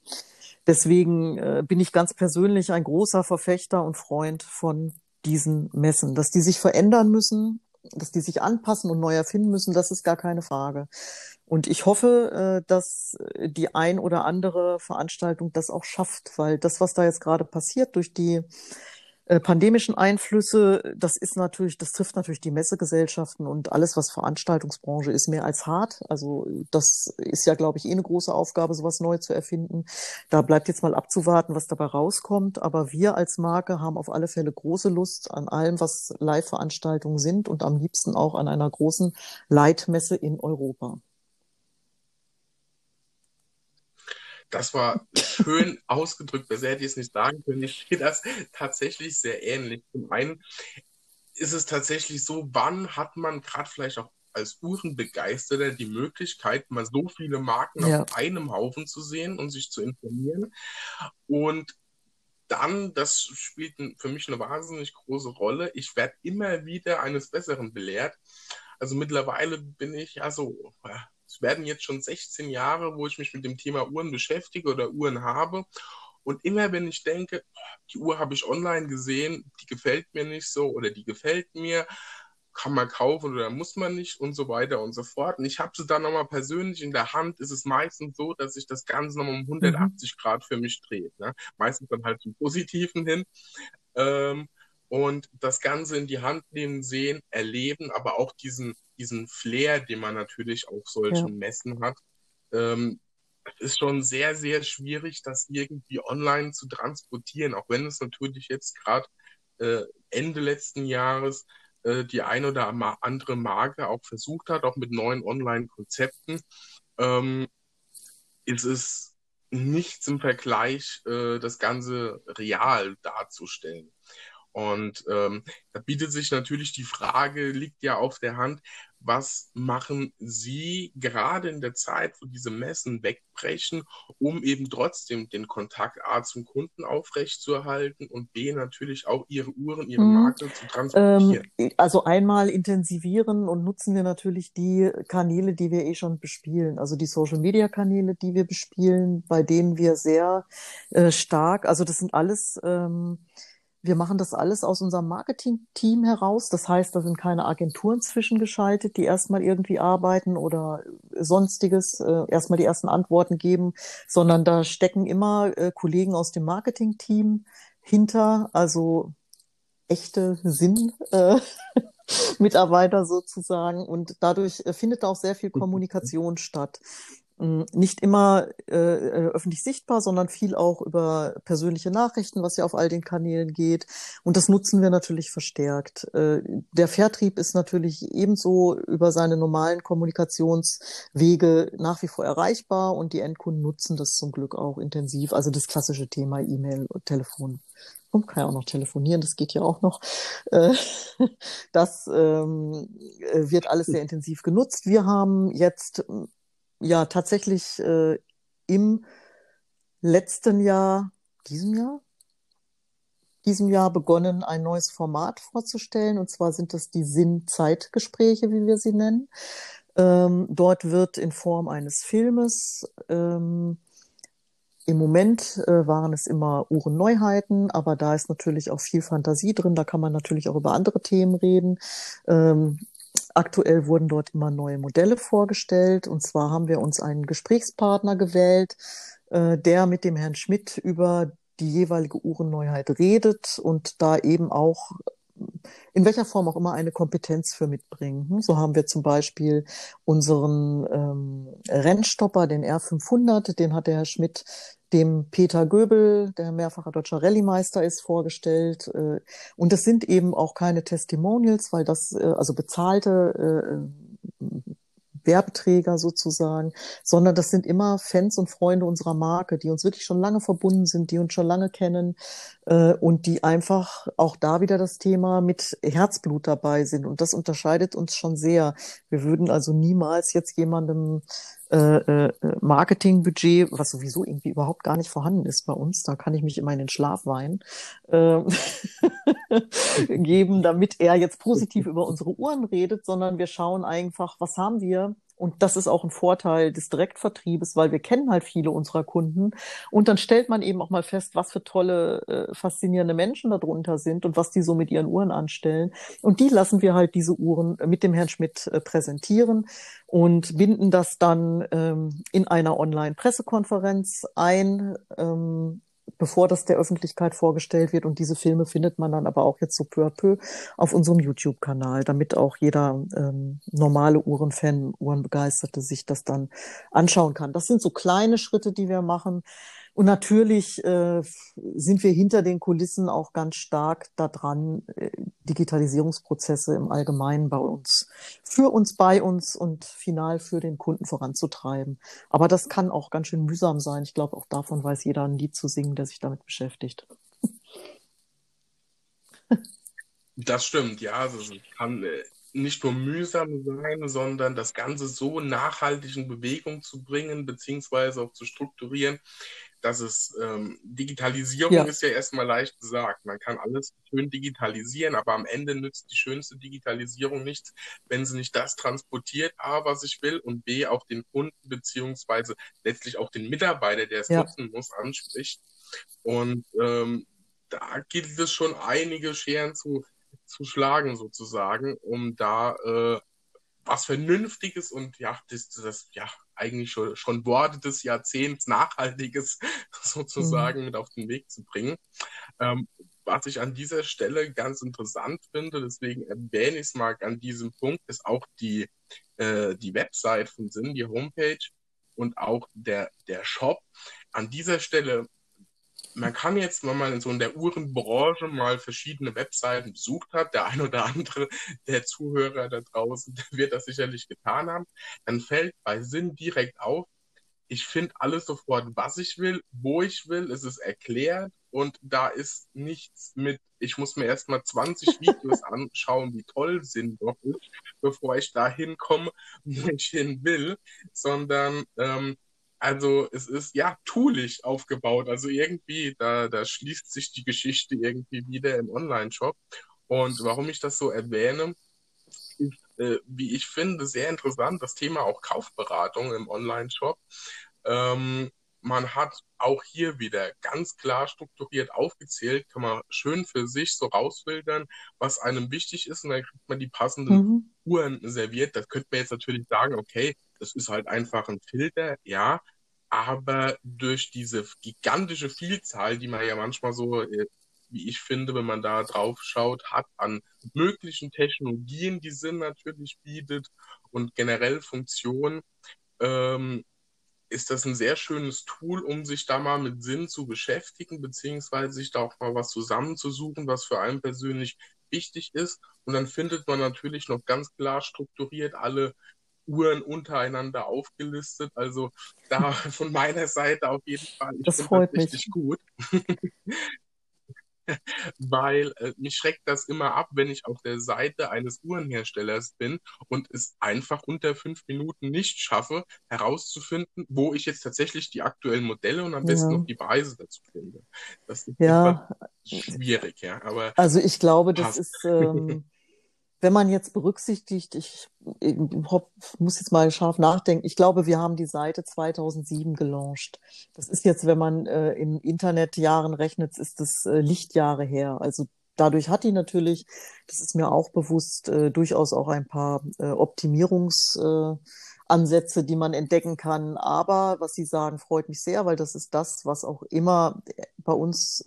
Deswegen äh, bin ich ganz persönlich ein großer Verfechter und Freund von diesen Messen, dass die sich verändern müssen, dass die sich anpassen und neu erfinden müssen, das ist gar keine Frage. Und ich hoffe, äh, dass die ein oder andere Veranstaltung das auch schafft, weil das, was da jetzt gerade passiert durch die äh, pandemischen Einflüsse, das ist natürlich, das trifft natürlich die Messegesellschaften und alles, was Veranstaltungsbranche ist, mehr als hart. Also das ist ja, glaube ich, eh eine große Aufgabe, sowas neu zu erfinden. Da bleibt jetzt mal abzuwarten, was dabei rauskommt. Aber wir als Marke haben auf alle Fälle große Lust an allem, was Live-Veranstaltungen sind und am liebsten auch an einer großen Leitmesse in Europa. Das war schön ausgedrückt, besser hätte ich es nicht sagen können. Ich sehe das tatsächlich sehr ähnlich. Zum einen ist es tatsächlich so, wann hat man gerade vielleicht auch als Uhrenbegeisterter die Möglichkeit, mal so viele Marken ja. auf einem Haufen zu sehen und sich zu informieren. Und dann, das spielt für mich eine wahnsinnig große Rolle. Ich werde immer wieder eines Besseren belehrt. Also mittlerweile bin ich ja so es werden jetzt schon 16 Jahre, wo ich mich mit dem Thema Uhren beschäftige oder Uhren habe. Und immer wenn ich denke, die Uhr habe ich online gesehen, die gefällt mir nicht so oder die gefällt mir, kann man kaufen oder muss man nicht und so weiter und so fort. Und ich habe sie dann nochmal persönlich in der Hand, ist es meistens so, dass sich das Ganze nochmal um 180 mhm. Grad für mich dreht. Ne? Meistens dann halt zum Positiven hin. Ähm, und das Ganze in die Hand nehmen, sehen, erleben, aber auch diesen diesen Flair, den man natürlich auf solchen ja. Messen hat. Ähm, ist schon sehr, sehr schwierig, das irgendwie online zu transportieren, auch wenn es natürlich jetzt gerade äh, Ende letzten Jahres äh, die ein oder andere Marke auch versucht hat, auch mit neuen Online-Konzepten, ähm, ist es nichts im Vergleich, äh, das Ganze real darzustellen. Und ähm, da bietet sich natürlich die Frage, liegt ja auf der Hand, was machen Sie gerade in der Zeit, wo diese Messen wegbrechen, um eben trotzdem den Kontakt A zum Kunden aufrechtzuerhalten und B natürlich auch Ihre Uhren, Ihre hm. Marke zu transportieren? Ähm, also einmal intensivieren und nutzen wir natürlich die Kanäle, die wir eh schon bespielen, also die Social-Media-Kanäle, die wir bespielen, bei denen wir sehr äh, stark, also das sind alles ähm, wir machen das alles aus unserem Marketing-Team heraus. Das heißt, da sind keine Agenturen zwischengeschaltet, die erstmal irgendwie arbeiten oder sonstiges, äh, erstmal die ersten Antworten geben, sondern da stecken immer äh, Kollegen aus dem Marketing-Team hinter, also echte Sinn. Äh, Mitarbeiter sozusagen. Und dadurch äh, findet auch sehr viel mhm. Kommunikation statt. Hm, nicht immer äh, äh, öffentlich sichtbar, sondern viel auch über persönliche Nachrichten, was ja auf all den Kanälen geht. Und das nutzen wir natürlich verstärkt. Äh, der Vertrieb ist natürlich ebenso über seine normalen Kommunikationswege nach wie vor erreichbar und die Endkunden nutzen das zum Glück auch intensiv. Also das klassische Thema E-Mail und Telefon. Und kann ja auch noch telefonieren, das geht ja auch noch. Äh, das ähm, äh, wird alles sehr intensiv genutzt. Wir haben jetzt ja tatsächlich äh, im letzten Jahr, diesem Jahr, diesem Jahr begonnen, ein neues Format vorzustellen. Und zwar sind das die Sinn-Zeit-Gespräche, wie wir sie nennen. Ähm, dort wird in Form eines Filmes ähm, im Moment äh, waren es immer Uhrenneuheiten, aber da ist natürlich auch viel Fantasie drin. Da kann man natürlich auch über andere Themen reden. Ähm, Aktuell wurden dort immer neue Modelle vorgestellt. Und zwar haben wir uns einen Gesprächspartner gewählt, äh, der mit dem Herrn Schmidt über die jeweilige Uhrenneuheit redet und da eben auch in welcher Form auch immer eine Kompetenz für mitbringen. So haben wir zum Beispiel unseren ähm, Rennstopper, den R500, den hat der Herr Schmidt dem Peter Göbel, der mehrfacher deutscher Rallye-Meister ist, vorgestellt. Äh, und das sind eben auch keine Testimonials, weil das, äh, also bezahlte äh, Werbeträger sozusagen, sondern das sind immer Fans und Freunde unserer Marke, die uns wirklich schon lange verbunden sind, die uns schon lange kennen äh, und die einfach auch da wieder das Thema mit Herzblut dabei sind. Und das unterscheidet uns schon sehr. Wir würden also niemals jetzt jemandem äh, äh, Marketingbudget, was sowieso irgendwie überhaupt gar nicht vorhanden ist bei uns, da kann ich mich immer in den Schlaf weinen, äh, geben, damit er jetzt positiv über unsere Uhren redet, sondern wir schauen einfach, was haben wir und das ist auch ein Vorteil des Direktvertriebes, weil wir kennen halt viele unserer Kunden. Und dann stellt man eben auch mal fest, was für tolle, äh, faszinierende Menschen darunter sind und was die so mit ihren Uhren anstellen. Und die lassen wir halt diese Uhren mit dem Herrn Schmidt äh, präsentieren und binden das dann ähm, in einer Online-Pressekonferenz ein. Ähm, bevor das der Öffentlichkeit vorgestellt wird. Und diese Filme findet man dann aber auch jetzt so peu à peu auf unserem YouTube-Kanal, damit auch jeder ähm, normale Uhrenfan, Uhrenbegeisterte sich das dann anschauen kann. Das sind so kleine Schritte, die wir machen. Und natürlich äh, sind wir hinter den Kulissen auch ganz stark daran, äh, Digitalisierungsprozesse im Allgemeinen bei uns, für uns, bei uns und final für den Kunden voranzutreiben. Aber das kann auch ganz schön mühsam sein. Ich glaube, auch davon weiß jeder ein Lied zu singen, der sich damit beschäftigt. Das stimmt, ja. Also es kann äh, nicht nur mühsam sein, sondern das Ganze so nachhaltig in Bewegung zu bringen, beziehungsweise auch zu strukturieren, dass es ähm, Digitalisierung ja. ist ja erstmal leicht gesagt. Man kann alles schön digitalisieren, aber am Ende nützt die schönste Digitalisierung nichts, wenn sie nicht das transportiert, A, was ich will, und B, auch den Kunden beziehungsweise letztlich auch den Mitarbeiter, der es ja. nutzen muss, anspricht. Und ähm, da gilt es schon einige Scheren zu, zu schlagen sozusagen, um da äh, was Vernünftiges und ja, das, das ja eigentlich schon, schon Worte des Jahrzehnts Nachhaltiges sozusagen mhm. mit auf den Weg zu bringen. Ähm, was ich an dieser Stelle ganz interessant finde, deswegen erwähne ich es mal an diesem Punkt, ist auch die, äh, die Website von Sinn, die Homepage und auch der, der Shop. An dieser Stelle man kann jetzt, wenn man in so in der Uhrenbranche mal verschiedene Webseiten besucht hat, der ein oder andere der Zuhörer da draußen wird das sicherlich getan haben, dann fällt bei Sinn direkt auf, ich finde alles sofort, was ich will, wo ich will, es ist erklärt und da ist nichts mit, ich muss mir erstmal 20 Videos anschauen, wie toll Sinn doch ist, bevor ich da hinkomme, wo ich hin will, sondern ähm, also es ist ja toolig aufgebaut. Also irgendwie, da, da schließt sich die Geschichte irgendwie wieder im Online-Shop. Und warum ich das so erwähne, ist, äh, wie ich finde, sehr interessant, das Thema auch Kaufberatung im Online-Shop. Ähm, man hat auch hier wieder ganz klar strukturiert aufgezählt, kann man schön für sich so rausfiltern, was einem wichtig ist und dann kriegt man die passenden mhm. Uhren serviert. Das könnte man jetzt natürlich sagen, okay, das ist halt einfach ein Filter, ja, aber durch diese gigantische Vielzahl, die man ja manchmal so, äh, wie ich finde, wenn man da drauf schaut, hat an möglichen Technologien, die Sinn natürlich bietet und generell Funktionen, ähm, ist das ein sehr schönes Tool, um sich da mal mit Sinn zu beschäftigen, beziehungsweise sich da auch mal was zusammenzusuchen, was für einen persönlich wichtig ist. Und dann findet man natürlich noch ganz klar strukturiert alle Uhren untereinander aufgelistet. Also da von meiner Seite auf jeden Fall. Ich das freut das richtig mich. gut. weil äh, mich schreckt das immer ab, wenn ich auf der Seite eines Uhrenherstellers bin und es einfach unter fünf Minuten nicht schaffe, herauszufinden, wo ich jetzt tatsächlich die aktuellen Modelle und am besten ja. noch die Preise dazu finde. Das ist ja. schwierig, ja. Aber also ich glaube, das passt. ist ähm, wenn man jetzt berücksichtigt, ich, ich, muss jetzt mal scharf nachdenken, ich glaube, wir haben die Seite 2007 gelauncht. Das ist jetzt, wenn man äh, in Internetjahren rechnet, ist das äh, Lichtjahre her. Also dadurch hat die natürlich, das ist mir auch bewusst, äh, durchaus auch ein paar äh, Optimierungsansätze, äh, die man entdecken kann. Aber was Sie sagen, freut mich sehr, weil das ist das, was auch immer bei uns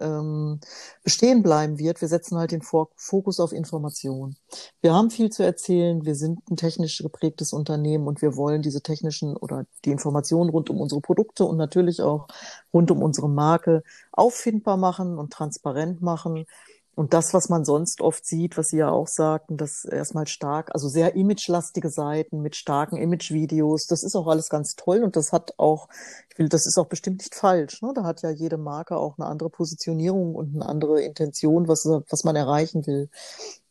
ähm, bestehen bleiben wird. Wir setzen halt den Fokus auf Information. Wir haben viel zu erzählen. Wir sind ein technisch geprägtes Unternehmen und wir wollen diese technischen oder die Informationen rund um unsere Produkte und natürlich auch rund um unsere Marke auffindbar machen und transparent machen. Und das, was man sonst oft sieht, was Sie ja auch sagten, das erstmal stark, also sehr imagelastige Seiten mit starken Imagevideos, das ist auch alles ganz toll und das hat auch, ich will, das ist auch bestimmt nicht falsch. Ne? Da hat ja jede Marke auch eine andere Positionierung und eine andere Intention, was, was man erreichen will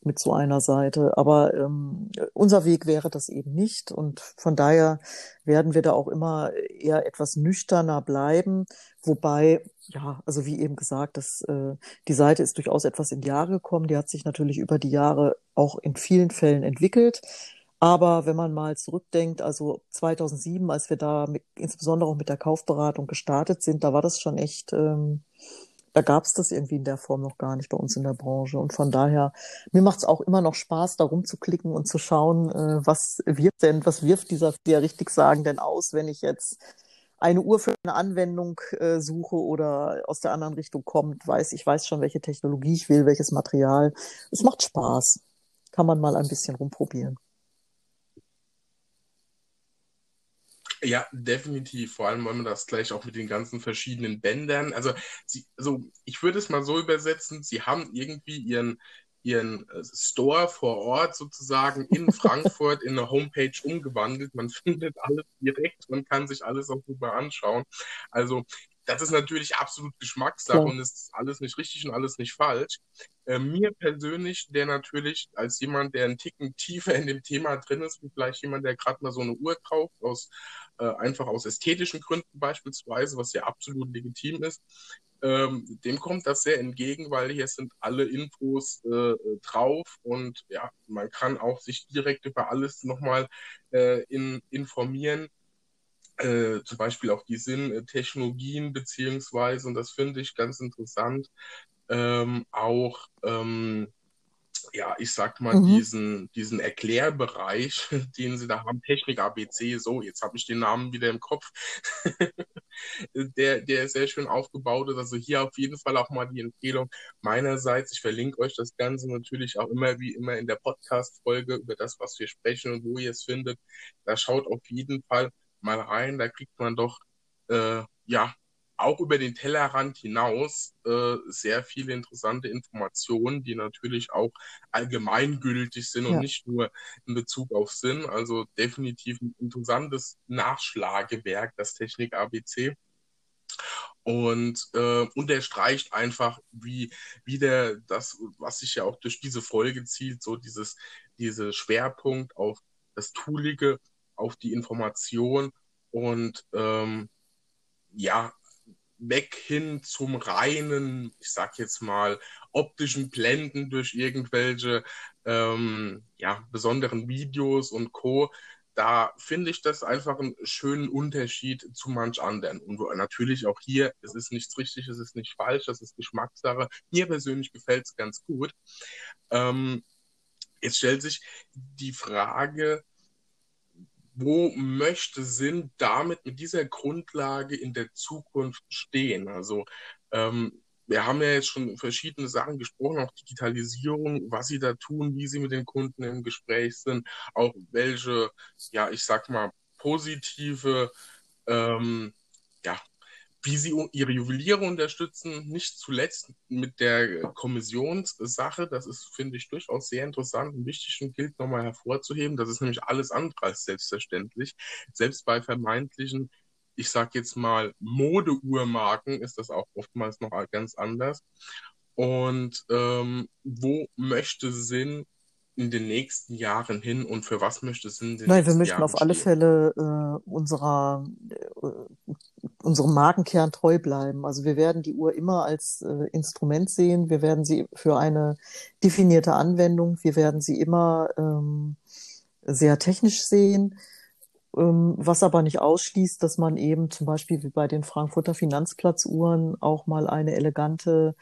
mit so einer Seite. Aber ähm, unser Weg wäre das eben nicht. Und von daher werden wir da auch immer eher etwas nüchterner bleiben. Wobei, ja, also wie eben gesagt, das, äh, die Seite ist durchaus etwas in die Jahre gekommen. Die hat sich natürlich über die Jahre auch in vielen Fällen entwickelt. Aber wenn man mal zurückdenkt, also 2007, als wir da mit, insbesondere auch mit der Kaufberatung gestartet sind, da war das schon echt ähm, da gab es das irgendwie in der Form noch gar nicht bei uns in der Branche. Und von daher, mir macht es auch immer noch Spaß, da rumzuklicken und zu schauen, äh, was wird denn, was wirft dieser, der richtig sagen denn aus, wenn ich jetzt eine Uhr für eine Anwendung äh, suche oder aus der anderen Richtung kommt, weiß ich weiß schon, welche Technologie ich will, welches Material. Es macht Spaß. Kann man mal ein bisschen rumprobieren. Ja, definitiv. Vor allem, wenn man das gleich auch mit den ganzen verschiedenen Bändern. Also, sie, also ich würde es mal so übersetzen, sie haben irgendwie ihren, ihren äh, Store vor Ort sozusagen in Frankfurt in eine Homepage umgewandelt. Man findet alles direkt, man kann sich alles auch super anschauen. Also das ist natürlich absolut Geschmackssache ja. und ist alles nicht richtig und alles nicht falsch. Äh, mir persönlich, der natürlich als jemand, der einen Ticken tiefer in dem Thema drin ist, wie vielleicht jemand, der gerade mal so eine Uhr kauft, aus, äh, einfach aus ästhetischen Gründen beispielsweise, was ja absolut legitim ist, ähm, dem kommt das sehr entgegen, weil hier sind alle Infos äh, drauf und ja, man kann auch sich direkt über alles nochmal äh, in, informieren äh, zum Beispiel auch die Sinntechnologien, beziehungsweise, und das finde ich ganz interessant, ähm, auch, ähm, ja, ich sag mal, mhm. diesen, diesen Erklärbereich, den sie da haben, Technik ABC, so, jetzt habe ich den Namen wieder im Kopf, der, der sehr schön aufgebaut ist. Also hier auf jeden Fall auch mal die Empfehlung meinerseits. Ich verlinke euch das Ganze natürlich auch immer wie immer in der Podcast-Folge über das, was wir sprechen und wo ihr es findet. Da schaut auf jeden Fall mal rein, da kriegt man doch äh, ja auch über den Tellerrand hinaus äh, sehr viele interessante Informationen, die natürlich auch allgemeingültig sind ja. und nicht nur in Bezug auf Sinn. Also definitiv ein interessantes Nachschlagewerk, das Technik ABC. Und äh, unterstreicht einfach, wie wieder das, was sich ja auch durch diese Folge zielt, so dieses, diese Schwerpunkt auf das Toolige auf die Information und ähm, ja, weg hin zum reinen, ich sag jetzt mal, optischen Blenden durch irgendwelche ähm, ja, besonderen Videos und Co. da finde ich das einfach einen schönen Unterschied zu manch anderen. Und natürlich auch hier, es ist nichts richtig, es ist nicht falsch, das ist Geschmackssache. Mir persönlich gefällt es ganz gut. Ähm, jetzt stellt sich die Frage, wo möchte Sinn damit mit dieser Grundlage in der Zukunft stehen? Also ähm, wir haben ja jetzt schon verschiedene Sachen gesprochen, auch Digitalisierung, was sie da tun, wie sie mit den Kunden im Gespräch sind, auch welche, ja, ich sag mal, positive, ähm, wie sie ihre Juweliere unterstützen, nicht zuletzt mit der Kommissionssache. Das ist, finde ich, durchaus sehr interessant und wichtig und gilt nochmal hervorzuheben. Das ist nämlich alles andere als selbstverständlich. Selbst bei vermeintlichen ich sag jetzt mal, Modeuhrmarken ist das auch oftmals noch ganz anders. Und ähm, wo möchte Sinn in den nächsten Jahren hin und für was möchte Sinn in den Nein, wir möchten Jahren auf alle stehen? Fälle äh, unserer, äh, unserem Markenkern treu bleiben. Also wir werden die Uhr immer als äh, Instrument sehen. Wir werden sie für eine definierte Anwendung. Wir werden sie immer ähm, sehr technisch sehen. Ähm, was aber nicht ausschließt, dass man eben zum Beispiel wie bei den Frankfurter Finanzplatzuhren auch mal eine elegante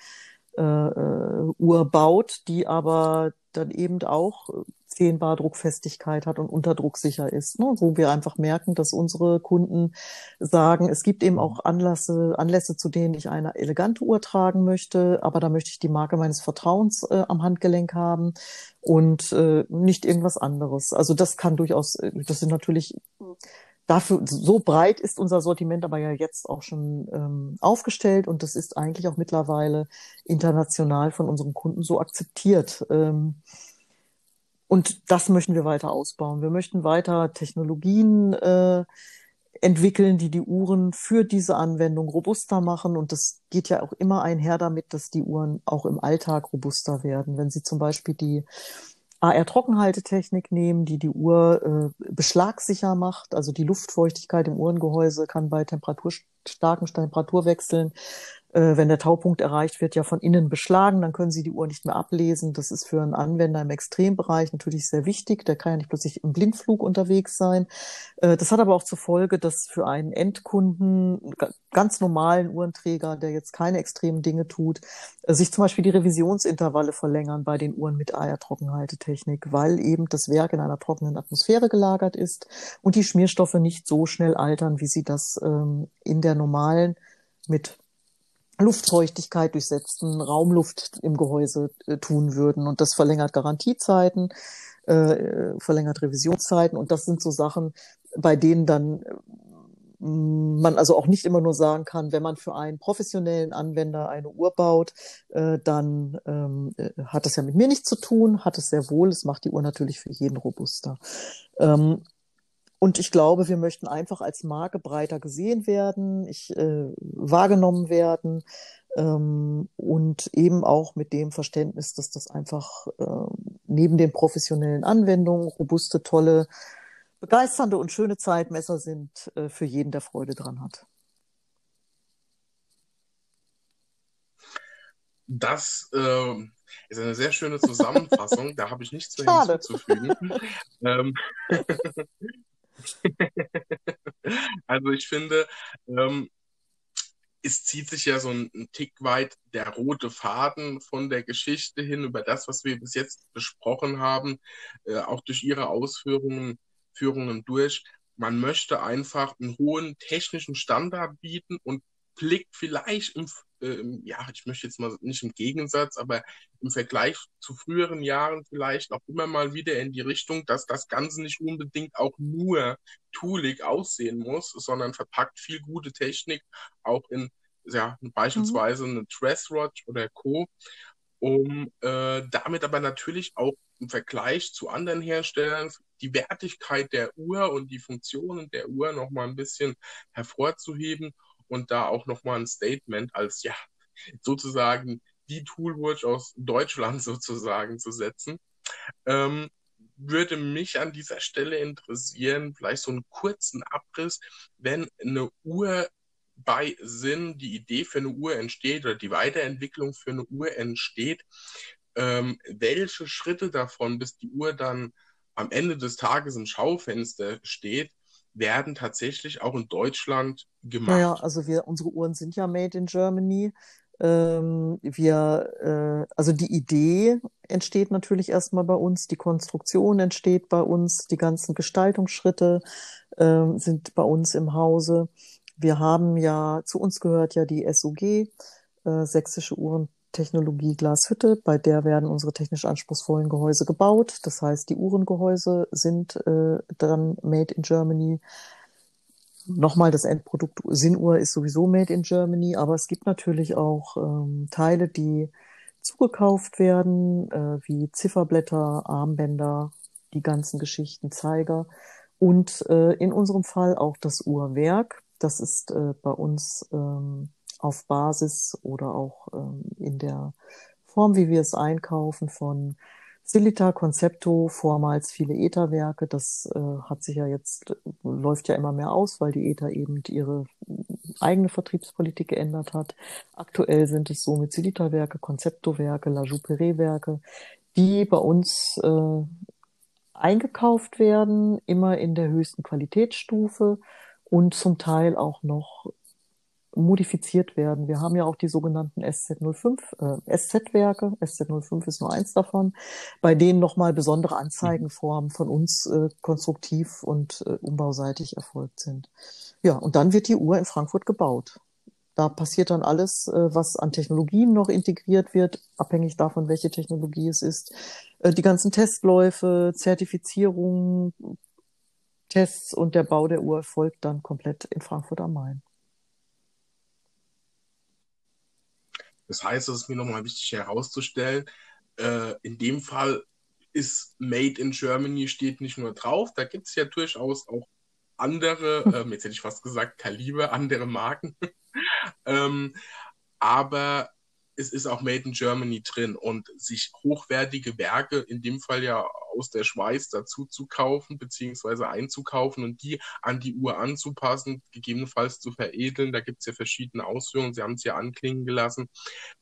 äh, äh, Uhr baut, die aber dann eben auch 10 Bar Druckfestigkeit hat und unterdrucksicher ist, ne? wo wir einfach merken, dass unsere Kunden sagen, es gibt eben auch Anlässe, Anlässe, zu denen ich eine elegante Uhr tragen möchte, aber da möchte ich die Marke meines Vertrauens äh, am Handgelenk haben und äh, nicht irgendwas anderes. Also das kann durchaus, äh, das sind natürlich dafür, so breit ist unser Sortiment aber ja jetzt auch schon ähm, aufgestellt und das ist eigentlich auch mittlerweile international von unseren Kunden so akzeptiert. Ähm, und das möchten wir weiter ausbauen. Wir möchten weiter Technologien äh, entwickeln, die die Uhren für diese Anwendung robuster machen. Und das geht ja auch immer einher damit, dass die Uhren auch im Alltag robuster werden. Wenn Sie zum Beispiel die AR-Trockenhaltetechnik nehmen, die die Uhr äh, beschlagsicher macht. Also die Luftfeuchtigkeit im Uhrengehäuse kann bei temperaturstarken Temperaturwechseln äh, wenn der Taupunkt erreicht wird, ja von innen beschlagen, dann können Sie die Uhr nicht mehr ablesen. Das ist für einen Anwender im Extrembereich natürlich sehr wichtig. Der kann ja nicht plötzlich im Blindflug unterwegs sein. Äh, das hat aber auch zur Folge, dass für einen Endkunden, ganz normalen Uhrenträger, der jetzt keine extremen Dinge tut, äh, sich zum Beispiel die Revisionsintervalle verlängern bei den Uhren mit Eiertrockenhaltetechnik, weil eben das Werk in einer trockenen Atmosphäre gelagert ist und die Schmierstoffe nicht so schnell altern, wie sie das ähm, in der normalen mit Luftfeuchtigkeit durchsetzten Raumluft im Gehäuse äh, tun würden. Und das verlängert Garantiezeiten, äh, verlängert Revisionszeiten. Und das sind so Sachen, bei denen dann äh, man also auch nicht immer nur sagen kann, wenn man für einen professionellen Anwender eine Uhr baut, äh, dann ähm, äh, hat das ja mit mir nichts zu tun, hat es sehr wohl. Es macht die Uhr natürlich für jeden robuster. Ähm, und ich glaube, wir möchten einfach als Marke breiter gesehen werden, ich, äh, wahrgenommen werden ähm, und eben auch mit dem Verständnis, dass das einfach äh, neben den professionellen Anwendungen robuste, tolle, begeisternde und schöne Zeitmesser sind äh, für jeden, der Freude dran hat. Das äh, ist eine sehr schöne Zusammenfassung. da habe ich nichts mehr hinzuzufügen. ähm, also ich finde, ähm, es zieht sich ja so ein, ein, Tick weit der rote Faden von der Geschichte hin über das, was wir bis jetzt besprochen haben, äh, auch durch Ihre Ausführungen Führungen durch. Man möchte einfach einen hohen technischen Standard bieten und blickt vielleicht im, äh, ja, ich möchte jetzt mal nicht im Gegensatz, aber im Vergleich zu früheren Jahren vielleicht auch immer mal wieder in die Richtung, dass das Ganze nicht unbedingt auch nur toolig aussehen muss, sondern verpackt viel gute Technik auch in, ja, beispielsweise mhm. eine Dresswatch oder Co., um äh, damit aber natürlich auch im Vergleich zu anderen Herstellern die Wertigkeit der Uhr und die Funktionen der Uhr nochmal ein bisschen hervorzuheben und da auch nochmal ein Statement als ja sozusagen die Toolwatch aus Deutschland sozusagen zu setzen. Ähm, würde mich an dieser Stelle interessieren, vielleicht so einen kurzen Abriss, wenn eine Uhr bei Sinn, die Idee für eine Uhr entsteht oder die Weiterentwicklung für eine Uhr entsteht, ähm, welche Schritte davon, bis die Uhr dann am Ende des Tages im Schaufenster steht, werden tatsächlich auch in Deutschland gemacht. Naja, also wir, unsere Uhren sind ja made in Germany. Ähm, wir, äh, also die Idee entsteht natürlich erstmal bei uns, die Konstruktion entsteht bei uns, die ganzen Gestaltungsschritte äh, sind bei uns im Hause. Wir haben ja, zu uns gehört ja die SUG, äh, Sächsische Uhrentechnologie Glashütte, bei der werden unsere technisch anspruchsvollen Gehäuse gebaut. Das heißt, die Uhrengehäuse sind äh, dann made in Germany. Nochmal, das Endprodukt Sinnuhr ist sowieso made in Germany, aber es gibt natürlich auch ähm, Teile, die zugekauft werden, äh, wie Zifferblätter, Armbänder, die ganzen Geschichten, Zeiger und äh, in unserem Fall auch das Uhrwerk. Das ist äh, bei uns ähm, auf Basis oder auch ähm, in der Form, wie wir es einkaufen, von Silita, Concepto, vormals viele ETA-Werke. Das äh, hat sich ja jetzt, läuft ja immer mehr aus, weil die ETA eben ihre eigene Vertriebspolitik geändert hat. Aktuell sind es somit Silita-Werke, Concepto-Werke, La Jouperet-Werke, die bei uns äh, eingekauft werden, immer in der höchsten Qualitätsstufe und zum Teil auch noch modifiziert werden. Wir haben ja auch die sogenannten SZ05, äh, SZ-Werke. SZ05 ist nur eins davon, bei denen nochmal besondere Anzeigenformen von uns äh, konstruktiv und äh, umbauseitig erfolgt sind. Ja, und dann wird die Uhr in Frankfurt gebaut. Da passiert dann alles, äh, was an Technologien noch integriert wird, abhängig davon, welche Technologie es ist. Äh, die ganzen Testläufe, Zertifizierungen, Tests und der Bau der Uhr erfolgt dann komplett in Frankfurt am Main. Das heißt, es ist mir nochmal wichtig herauszustellen, äh, in dem Fall ist Made in Germany steht nicht nur drauf, da gibt es ja durchaus auch andere, äh, jetzt hätte ich fast gesagt, Kaliber, andere Marken. ähm, aber es ist auch Made in Germany drin und sich hochwertige Werke, in dem Fall ja aus der Schweiz, dazu zu kaufen beziehungsweise einzukaufen und die an die Uhr anzupassen, gegebenenfalls zu veredeln. Da gibt es ja verschiedene Ausführungen. Sie haben es ja anklingen gelassen.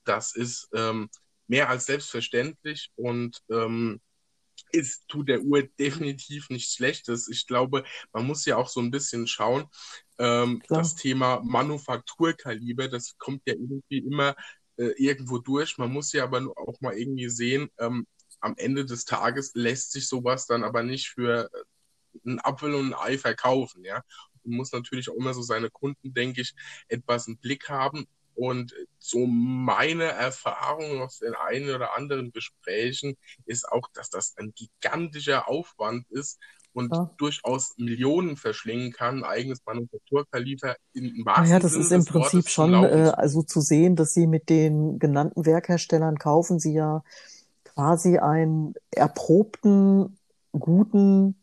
Das ist ähm, mehr als selbstverständlich und ähm, ist, tut der Uhr definitiv nichts Schlechtes. Ich glaube, man muss ja auch so ein bisschen schauen, ähm, das Thema Manufakturkaliber, das kommt ja irgendwie immer äh, irgendwo durch. Man muss ja aber auch mal irgendwie sehen, ähm, am Ende des Tages lässt sich sowas dann aber nicht für äh, einen Apfel und ein Ei verkaufen, ja. Man muss natürlich auch immer so seine Kunden, denke ich, etwas im Blick haben. Und so meine Erfahrung aus den einen oder anderen Gesprächen ist auch, dass das ein gigantischer Aufwand ist, und ja. durchaus Millionen verschlingen kann, ein eigenes Manufakturkaliber im wahrsten Ja, das Sinne ist im Prinzip Wortes schon äh, also zu sehen, dass Sie mit den genannten Werkherstellern kaufen Sie ja quasi einen erprobten, guten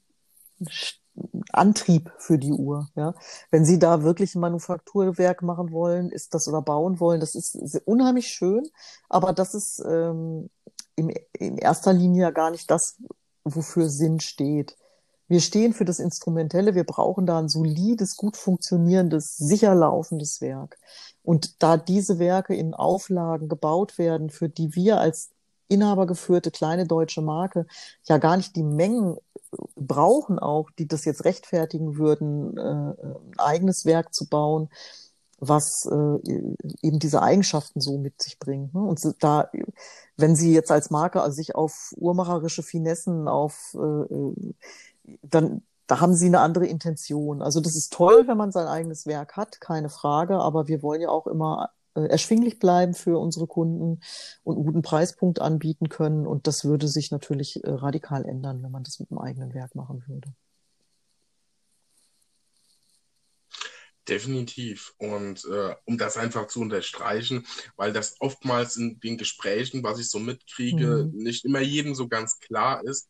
Antrieb für die Uhr. Ja, wenn Sie da wirklich ein Manufakturwerk machen wollen, ist das oder bauen wollen, das ist unheimlich schön, aber das ist ähm, im, in erster Linie ja gar nicht das, wofür Sinn steht. Wir stehen für das Instrumentelle, wir brauchen da ein solides, gut funktionierendes, sicher laufendes Werk. Und da diese Werke in Auflagen gebaut werden, für die wir als inhabergeführte kleine deutsche Marke ja gar nicht die Mengen brauchen auch, die das jetzt rechtfertigen würden, äh, ein eigenes Werk zu bauen, was äh, eben diese Eigenschaften so mit sich bringt. Ne? Und da, wenn Sie jetzt als Marke sich auf uhrmacherische Finessen, auf äh, dann da haben sie eine andere Intention. Also das ist toll, wenn man sein eigenes Werk hat, keine Frage, aber wir wollen ja auch immer äh, erschwinglich bleiben für unsere Kunden und einen guten Preispunkt anbieten können. Und das würde sich natürlich äh, radikal ändern, wenn man das mit einem eigenen Werk machen würde. Definitiv. Und äh, um das einfach zu unterstreichen, weil das oftmals in den Gesprächen, was ich so mitkriege, mhm. nicht immer jedem so ganz klar ist,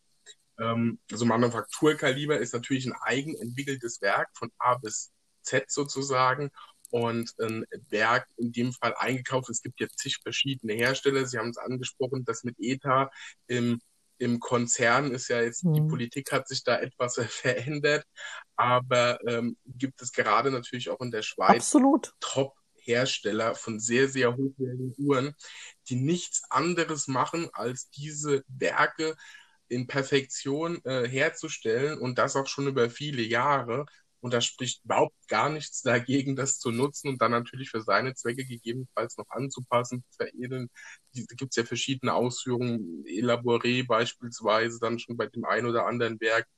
ähm, also Manufakturkaliber ist natürlich ein eigenentwickeltes Werk von A bis Z sozusagen und ein Werk in dem Fall eingekauft. Es gibt jetzt zig verschiedene Hersteller. Sie haben es angesprochen, das mit ETA im, im Konzern ist ja jetzt, mhm. die Politik hat sich da etwas verändert, aber ähm, gibt es gerade natürlich auch in der Schweiz Absolut. Top-Hersteller von sehr, sehr hochwertigen Uhren, die nichts anderes machen, als diese Werke in Perfektion äh, herzustellen und das auch schon über viele Jahre. Und da spricht überhaupt gar nichts dagegen, das zu nutzen und dann natürlich für seine Zwecke gegebenenfalls noch anzupassen, veredeln. Da gibt es ja verschiedene Ausführungen, Elaboré beispielsweise, dann schon bei dem einen oder anderen Werk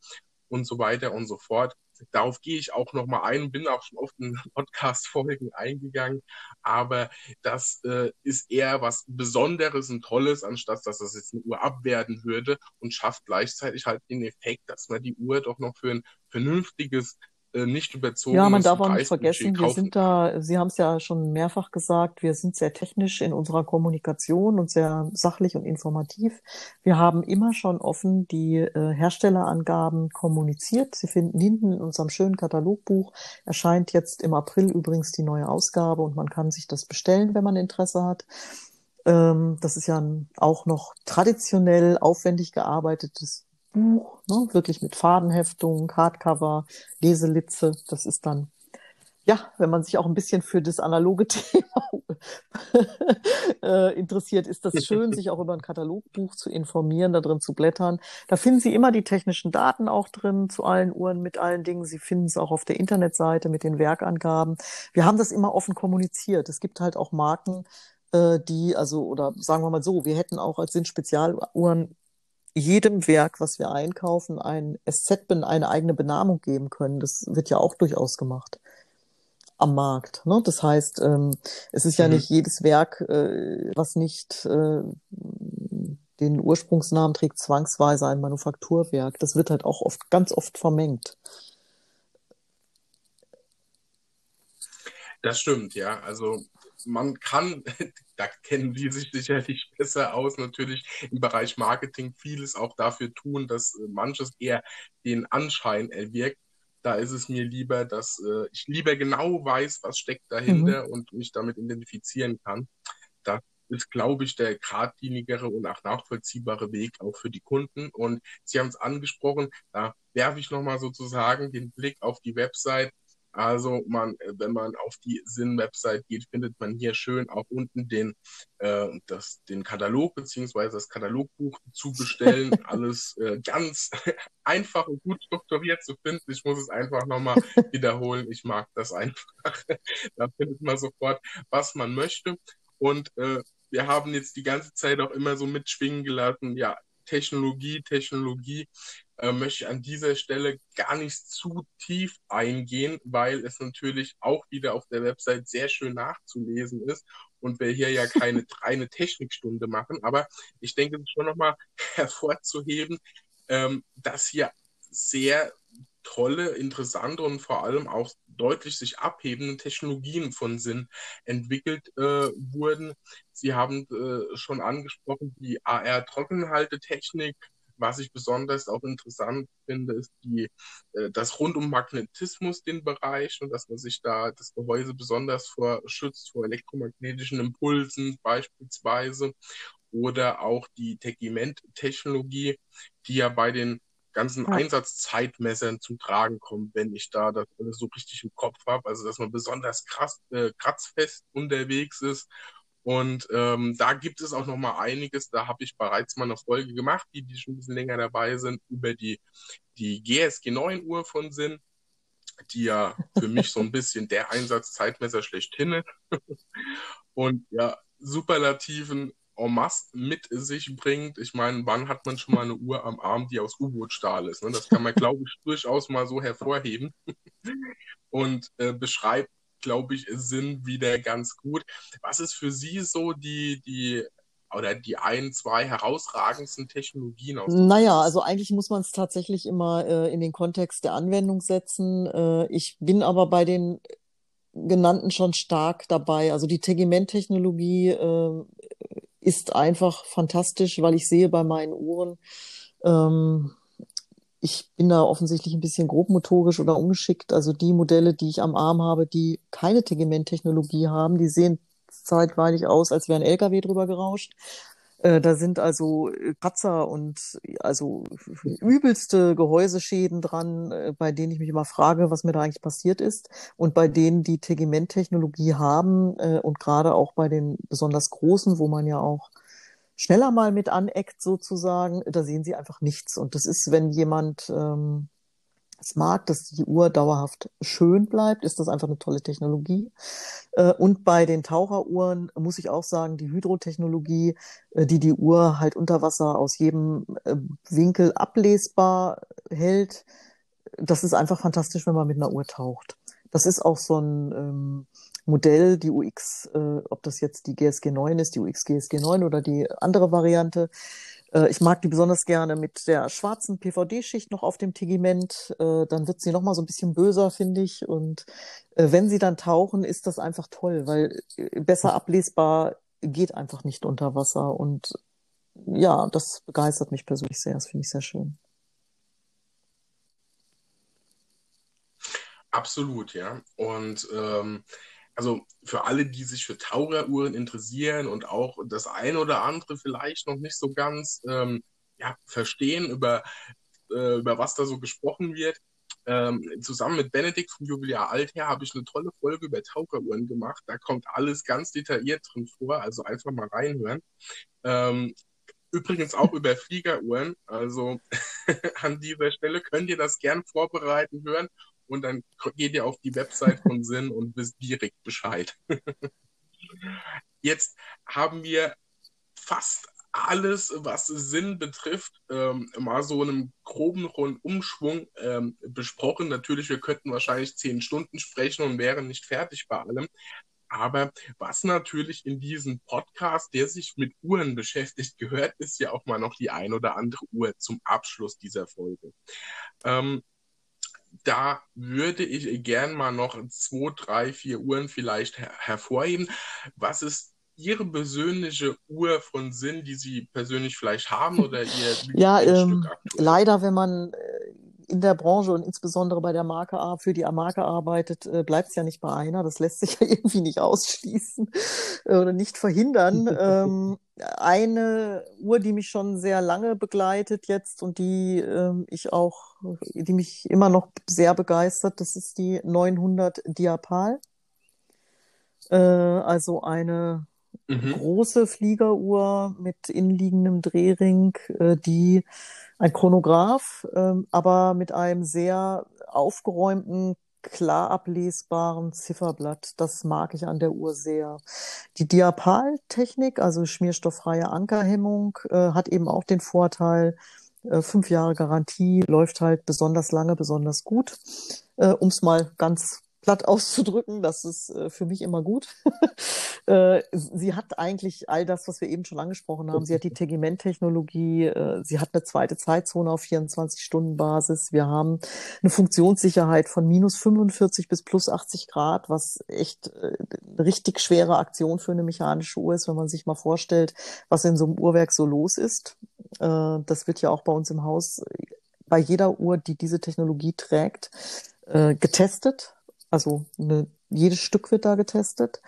und so weiter und so fort. Darauf gehe ich auch nochmal ein, bin auch schon oft in Podcast-Folgen eingegangen, aber das äh, ist eher was Besonderes und Tolles, anstatt dass das jetzt eine Uhr abwerten würde und schafft gleichzeitig halt den Effekt, dass man die Uhr doch noch für ein vernünftiges nicht überzogen. Ja, man darf auch nicht vergessen, wir sind da, Sie haben es ja schon mehrfach gesagt, wir sind sehr technisch in unserer Kommunikation und sehr sachlich und informativ. Wir haben immer schon offen die äh, Herstellerangaben kommuniziert. Sie finden hinten in unserem schönen Katalogbuch, erscheint jetzt im April übrigens die neue Ausgabe und man kann sich das bestellen, wenn man Interesse hat. Ähm, das ist ja auch noch traditionell aufwendig gearbeitetes Buch, ne, wirklich mit Fadenheftung, Hardcover, Leselitze. Das ist dann, ja, wenn man sich auch ein bisschen für das analoge Thema äh, interessiert, ist das schön, sich auch über ein Katalogbuch zu informieren, da drin zu blättern. Da finden Sie immer die technischen Daten auch drin zu allen Uhren, mit allen Dingen. Sie finden es auch auf der Internetseite mit den Werkangaben. Wir haben das immer offen kommuniziert. Es gibt halt auch Marken, äh, die, also, oder sagen wir mal so, wir hätten auch als sind Spezialuhren jedem Werk, was wir einkaufen, ein SZ, eine eigene Benamung geben können. Das wird ja auch durchaus gemacht am Markt. Ne? Das heißt, ähm, es ist ja mhm. nicht jedes Werk, äh, was nicht äh, den Ursprungsnamen trägt, zwangsweise ein Manufakturwerk. Das wird halt auch oft, ganz oft vermengt. Das stimmt, ja. Also man kann, da kennen die sich sicherlich besser aus, natürlich im Bereich Marketing vieles auch dafür tun, dass äh, manches eher den Anschein erwirkt. Da ist es mir lieber, dass äh, ich lieber genau weiß, was steckt dahinter mhm. und mich damit identifizieren kann. Das ist, glaube ich, der geradlinigere und auch nachvollziehbare Weg auch für die Kunden. Und Sie haben es angesprochen, da werfe ich nochmal sozusagen den Blick auf die Website also man, äh, wenn man auf die Sinn-Website geht, findet man hier schön auch unten den, äh, das, den Katalog beziehungsweise das Katalogbuch zu bestellen. Alles äh, ganz einfach und gut strukturiert zu finden. Ich muss es einfach nochmal wiederholen. Ich mag das einfach. da findet man sofort, was man möchte. Und äh, wir haben jetzt die ganze Zeit auch immer so mitschwingen gelassen, ja, Technologie, Technologie äh, möchte ich an dieser Stelle gar nicht zu tief eingehen, weil es natürlich auch wieder auf der Website sehr schön nachzulesen ist und wir hier ja keine reine Technikstunde machen. Aber ich denke, es ist schon nochmal hervorzuheben, ähm, dass hier sehr tolle, interessante und vor allem auch deutlich sich abhebende Technologien von Sinn entwickelt äh, wurden. Sie haben äh, schon angesprochen, die AR-Trockenhaltetechnik, was ich besonders auch interessant finde, ist die, äh, das rund um Magnetismus den Bereich und dass man sich da das Gehäuse besonders vor schützt vor elektromagnetischen Impulsen beispielsweise oder auch die Tegiment-Technologie, die ja bei den ganzen ja. Einsatzzeitmessern zum Tragen kommt, wenn ich da das alles so richtig im Kopf habe. Also dass man besonders krass, äh, kratzfest unterwegs ist und ähm, da gibt es auch noch mal einiges. Da habe ich bereits mal eine Folge gemacht, die, die schon ein bisschen länger dabei sind, über die, die GSG 9 Uhr von Sinn, die ja für mich so ein bisschen der Einsatzzeitmesser schlechthin ist. Und ja, Superlativen en masse mit sich bringt. Ich meine, wann hat man schon mal eine Uhr am Arm, die aus U-Boot-Stahl ist? Ne? Das kann man, glaube ich, durchaus mal so hervorheben. Und äh, beschreibt glaube ich, sind wieder ganz gut. Was ist für Sie so die, die oder die ein, zwei herausragendsten Technologien aus Naja, also eigentlich muss man es tatsächlich immer äh, in den Kontext der Anwendung setzen. Äh, ich bin aber bei den genannten schon stark dabei. Also die Tegiment-Technologie äh, ist einfach fantastisch, weil ich sehe bei meinen Uhren, ähm, ich bin da offensichtlich ein bisschen grobmotorisch oder ungeschickt. Also die Modelle, die ich am Arm habe, die keine Tegement-Technologie haben, die sehen zeitweilig aus, als wäre ein LKW drüber gerauscht. Äh, da sind also äh, Kratzer und also übelste Gehäuseschäden dran, äh, bei denen ich mich immer frage, was mir da eigentlich passiert ist. Und bei denen die Tegement-Technologie haben und gerade auch bei den besonders großen, wo man ja auch schneller mal mit aneckt sozusagen, da sehen Sie einfach nichts. Und das ist, wenn jemand ähm, es mag, dass die Uhr dauerhaft schön bleibt, ist das einfach eine tolle Technologie. Äh, und bei den Taucheruhren muss ich auch sagen, die Hydrotechnologie, äh, die die Uhr halt unter Wasser aus jedem äh, Winkel ablesbar hält, das ist einfach fantastisch, wenn man mit einer Uhr taucht. Das ist auch so ein ähm, Modell, die UX, ob das jetzt die GSG 9 ist, die UX GSG 9 oder die andere Variante, äh, ich mag die besonders gerne mit der schwarzen PVD-Schicht noch auf dem Tegiment. Äh, dann wird sie noch mal so ein bisschen böser, finde ich. Und äh, wenn sie dann tauchen, ist das einfach toll, weil besser ablesbar geht einfach nicht unter Wasser. Und ja, das begeistert mich persönlich sehr. Das finde ich sehr schön. Absolut, ja. Und ähm, also für alle, die sich für Taucheruhren interessieren und auch das eine oder andere vielleicht noch nicht so ganz ähm, ja, verstehen, über, äh, über was da so gesprochen wird, ähm, zusammen mit Benedikt vom Jubiläar Alther habe ich eine tolle Folge über Taucheruhren gemacht. Da kommt alles ganz detailliert drin vor, also einfach mal reinhören. Ähm, übrigens auch über Fliegeruhren. Also an dieser Stelle könnt ihr das gern vorbereiten hören und dann geht ihr auf die Website von Sinn und wisst direkt Bescheid. Jetzt haben wir fast alles, was Sinn betrifft, ähm, mal so einem groben Rundumschwung ähm, besprochen. Natürlich, wir könnten wahrscheinlich zehn Stunden sprechen und wären nicht fertig bei allem. Aber was natürlich in diesem Podcast, der sich mit Uhren beschäftigt, gehört, ist ja auch mal noch die ein oder andere Uhr zum Abschluss dieser Folge. Ähm, da würde ich gern mal noch zwei, drei, vier Uhren vielleicht her hervorheben. Was ist Ihre persönliche Uhr von Sinn, die Sie persönlich vielleicht haben oder Ihr Ja, ähm, leider, wenn man äh, in der Branche und insbesondere bei der Marke für die Marke arbeitet, äh, bleibt es ja nicht bei einer. Das lässt sich ja irgendwie nicht ausschließen äh, oder nicht verhindern. ähm, eine Uhr, die mich schon sehr lange begleitet jetzt und die ähm, ich auch, die mich immer noch sehr begeistert, das ist die 900 Diapal. Äh, also eine mhm. große Fliegeruhr mit innenliegendem Drehring, äh, die ein Chronograph, äh, aber mit einem sehr aufgeräumten, klar ablesbaren Zifferblatt. Das mag ich an der Uhr sehr. Die Diapal-Technik, also schmierstofffreie Ankerhemmung, äh, hat eben auch den Vorteil, äh, fünf Jahre Garantie, läuft halt besonders lange, besonders gut. Äh, um es mal ganz platt auszudrücken. Das ist äh, für mich immer gut. äh, sie hat eigentlich all das, was wir eben schon angesprochen haben. Sie hat die Tegimenttechnologie. Äh, sie hat eine zweite Zeitzone auf 24-Stunden-Basis. Wir haben eine Funktionssicherheit von minus 45 bis plus 80 Grad, was echt äh, eine richtig schwere Aktion für eine mechanische Uhr ist, wenn man sich mal vorstellt, was in so einem Uhrwerk so los ist. Äh, das wird ja auch bei uns im Haus bei jeder Uhr, die diese Technologie trägt, äh, getestet also eine, jedes Stück wird da getestet.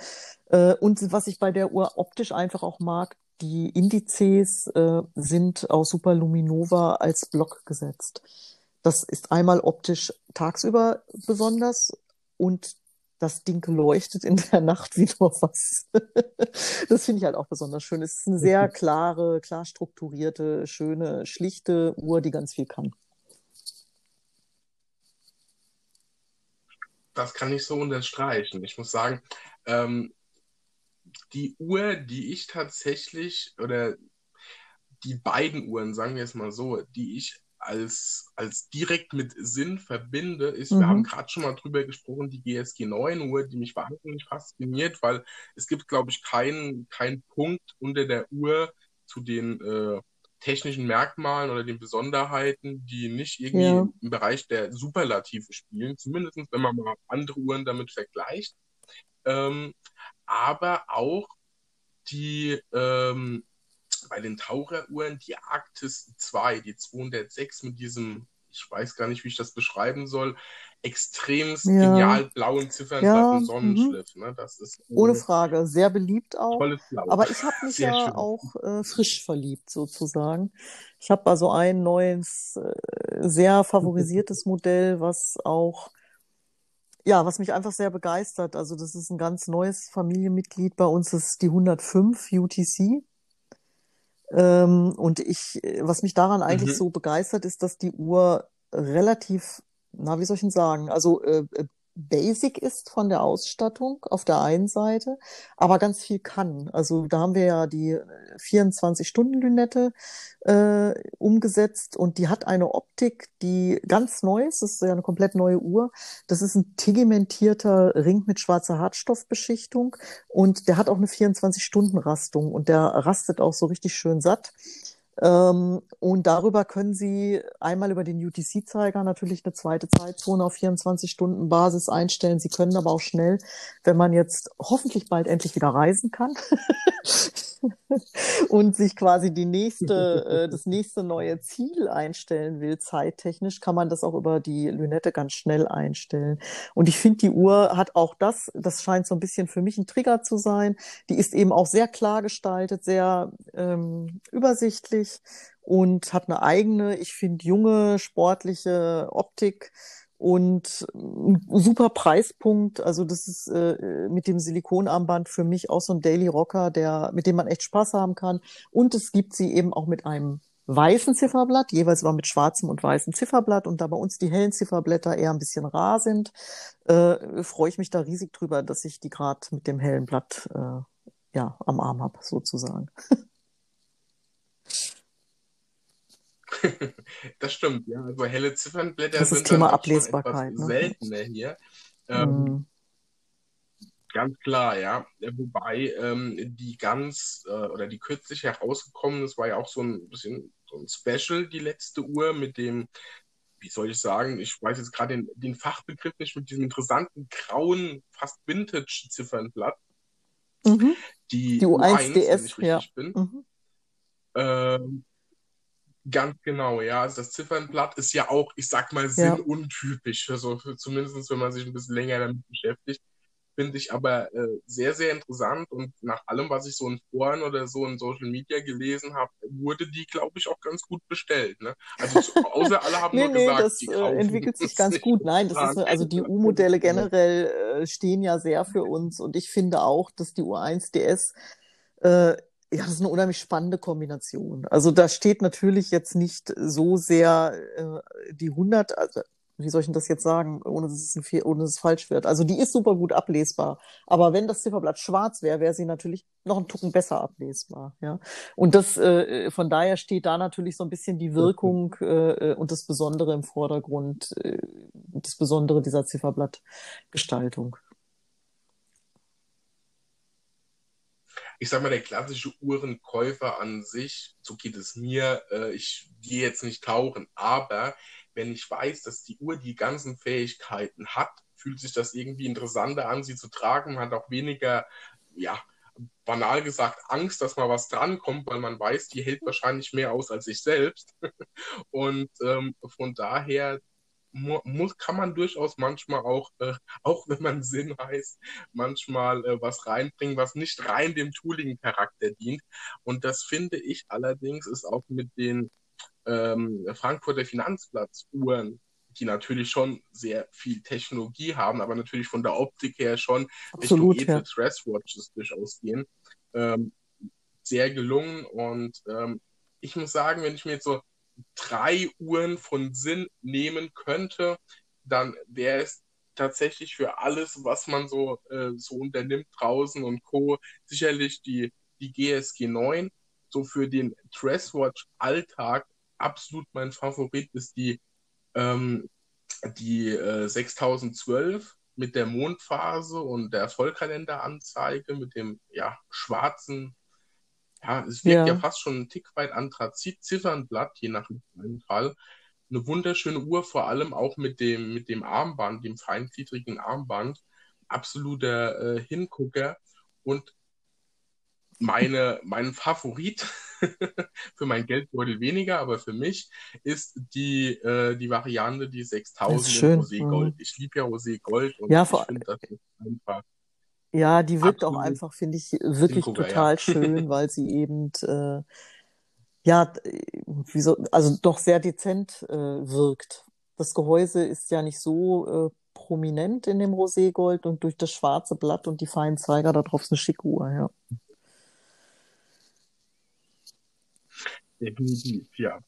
Äh, und was ich bei der Uhr optisch einfach auch mag, die Indizes äh, sind aus Superluminova als Block gesetzt. Das ist einmal optisch tagsüber besonders und das Ding leuchtet in der Nacht wie nur was. das finde ich halt auch besonders schön. Es ist eine sehr klare, klar strukturierte, schöne, schlichte Uhr, die ganz viel kann. Das kann ich so unterstreichen. Ich muss sagen, ähm, die Uhr, die ich tatsächlich, oder die beiden Uhren, sagen wir es mal so, die ich als, als direkt mit Sinn verbinde, ist, mhm. wir haben gerade schon mal drüber gesprochen, die GSG 9 Uhr, die mich wahnsinnig fasziniert, weil es gibt, glaube ich, keinen kein Punkt unter der Uhr, zu den äh, technischen Merkmalen oder den Besonderheiten, die nicht irgendwie ja. im Bereich der Superlative spielen, zumindest wenn man mal andere Uhren damit vergleicht. Ähm, aber auch die ähm, bei den Taucheruhren die Arktis 2, die 206 mit diesem, ich weiß gar nicht, wie ich das beschreiben soll, extremst ja. genial blauen Ziffernblatt ja. Sonnenschliff. Mhm. Ne? Das ist Ohne Frage, sehr beliebt auch. Aber ich habe mich sehr ja schön. auch äh, frisch verliebt sozusagen. Ich habe also ein neues, äh, sehr favorisiertes Modell, was auch ja, was mich einfach sehr begeistert. Also das ist ein ganz neues Familienmitglied bei uns, das ist die 105 UTC. Ähm, und ich, was mich daran eigentlich Mhm. so begeistert, ist, dass die Uhr relativ, na, wie soll ich denn sagen, also äh, äh, basic ist von der Ausstattung auf der einen Seite, aber ganz viel kann. Also da haben wir ja die 24-Stunden-Lünette äh, umgesetzt und die hat eine Optik, die ganz neu ist. Das ist ja eine komplett neue Uhr. Das ist ein tegimentierter Ring mit schwarzer Hartstoffbeschichtung und der hat auch eine 24-Stunden-Rastung und der rastet auch so richtig schön satt. Ähm, und darüber können Sie einmal über den UTC-Zeiger natürlich eine zweite Zeitzone auf 24-Stunden-Basis einstellen. Sie können aber auch schnell, wenn man jetzt hoffentlich bald endlich wieder reisen kann und sich quasi die nächste, äh, das nächste neue Ziel einstellen will, zeittechnisch, kann man das auch über die Lünette ganz schnell einstellen. Und ich finde, die Uhr hat auch das, das scheint so ein bisschen für mich ein Trigger zu sein. Die ist eben auch sehr klar gestaltet, sehr ähm, übersichtlich und hat eine eigene, ich finde, junge, sportliche Optik und ein super Preispunkt. Also das ist äh, mit dem Silikonarmband für mich auch so ein Daily Rocker, der, mit dem man echt Spaß haben kann. Und es gibt sie eben auch mit einem weißen Zifferblatt, jeweils aber mit schwarzem und weißem Zifferblatt. Und da bei uns die hellen Zifferblätter eher ein bisschen rar sind, äh, freue ich mich da riesig drüber, dass ich die gerade mit dem hellen Blatt äh, ja, am Arm habe, sozusagen. Das stimmt, ja. Also helle Ziffernblätter Das ist sind Thema Ablesbarkeit. Ne? seltener hier. Ähm, Mm. Ganz klar, ja. Wobei ähm, die ganz äh, oder die kürzlich herausgekommen ist, war ja auch so ein bisschen so ein Special, die letzte Uhr mit dem, wie soll ich sagen, ich weiß jetzt gerade den, den Fachbegriff nicht, mit diesem interessanten grauen, fast Vintage-Ziffernblatt, Mhm. die Die U1, U1 wenn DS, ich ja. richtig bin. Mhm. Ähm, Ganz genau, ja. Also das Ziffernblatt ist ja auch, ich sag mal, sinnuntypisch, für so, für zumindest wenn man sich ein bisschen länger damit beschäftigt. Finde ich aber äh, sehr, sehr interessant und nach allem, was ich so in Foren oder so in Social Media gelesen habe, wurde die, glaube ich, auch ganz gut bestellt. Ne? Also außer alle haben Nee, nur nee, gesagt, das die äh, kaufen entwickelt sich ganz gut. Nein, das ist, eine- also die U-Modelle generell äh, stehen ja sehr für uns und ich finde auch, dass die U1 DS, äh, ja, das ist eine unheimlich spannende Kombination. Also da steht natürlich jetzt nicht so sehr äh, die 100, also wie soll ich denn das jetzt sagen, ohne dass es, ein, ohne dass es falsch wird. Also die ist super gut ablesbar. Aber wenn das Zifferblatt schwarz wäre, wäre sie natürlich noch einen Tucken besser ablesbar. Ja. Und das, äh, von daher steht da natürlich so ein bisschen die Wirkung äh, und das Besondere im Vordergrund, äh, das Besondere dieser Zifferblattgestaltung. Ich sag mal, der klassische Uhrenkäufer an sich, so geht es mir, äh, ich gehe jetzt nicht tauchen, aber wenn ich weiß, dass die Uhr die ganzen Fähigkeiten hat, fühlt sich das irgendwie interessanter an, sie zu tragen. Man hat auch weniger, ja, banal gesagt, Angst, dass mal was drankommt, weil man weiß, die hält wahrscheinlich mehr aus als ich selbst. Und ähm, von daher muss, kann man durchaus manchmal auch, äh, auch wenn man Sinn heißt, manchmal äh, was reinbringen, was nicht rein dem Tooling-Charakter dient. Und das finde ich allerdings ist auch mit den ähm, Frankfurter Finanzplatzuhren, die natürlich schon sehr viel Technologie haben, aber natürlich von der Optik her schon Absolut, Richtung ja. Dresswatches durchaus gehen. Ähm, sehr gelungen und ähm, ich muss sagen, wenn ich mir jetzt so drei Uhren von Sinn nehmen könnte, dann wäre es tatsächlich für alles, was man so, äh, so unternimmt draußen und Co. sicherlich die, die GSG 9. So für den Dresswatch-Alltag absolut mein Favorit ist die, ähm, die äh, 6012 mit der Mondphase und der Vollkalenderanzeige mit dem ja, schwarzen ja, es wirkt ja. Ja. fast schon ein Tick weit Anthrazit-Ziffernblatt, je nach Fall. Eine wunderschöne Uhr, vor allem auch mit dem, mit dem Armband, dem feingliedrigen Armband. Absoluter äh, Hingucker. Und meine, mein Favorit, für mein Geldbeutel weniger, aber für mich, ist die, äh, die Variante, die 6000 Das ist in schön. Rosé Gold. Ich liebe ja Rosé Gold und Ja, ich vor- finde, das einfach Ja, die wirkt auch Absolut. einfach, finde ich, wirklich Hingucker, ja. total schön, weil sie eben, äh, ja, äh, wie so, also doch sehr dezent äh, wirkt. Das Gehäuse ist ja nicht so äh, prominent in dem Roségold und durch das schwarze Blatt und die feinen Zeiger da drauf ist eine schicke Uhr, ja. Definitiv, ja.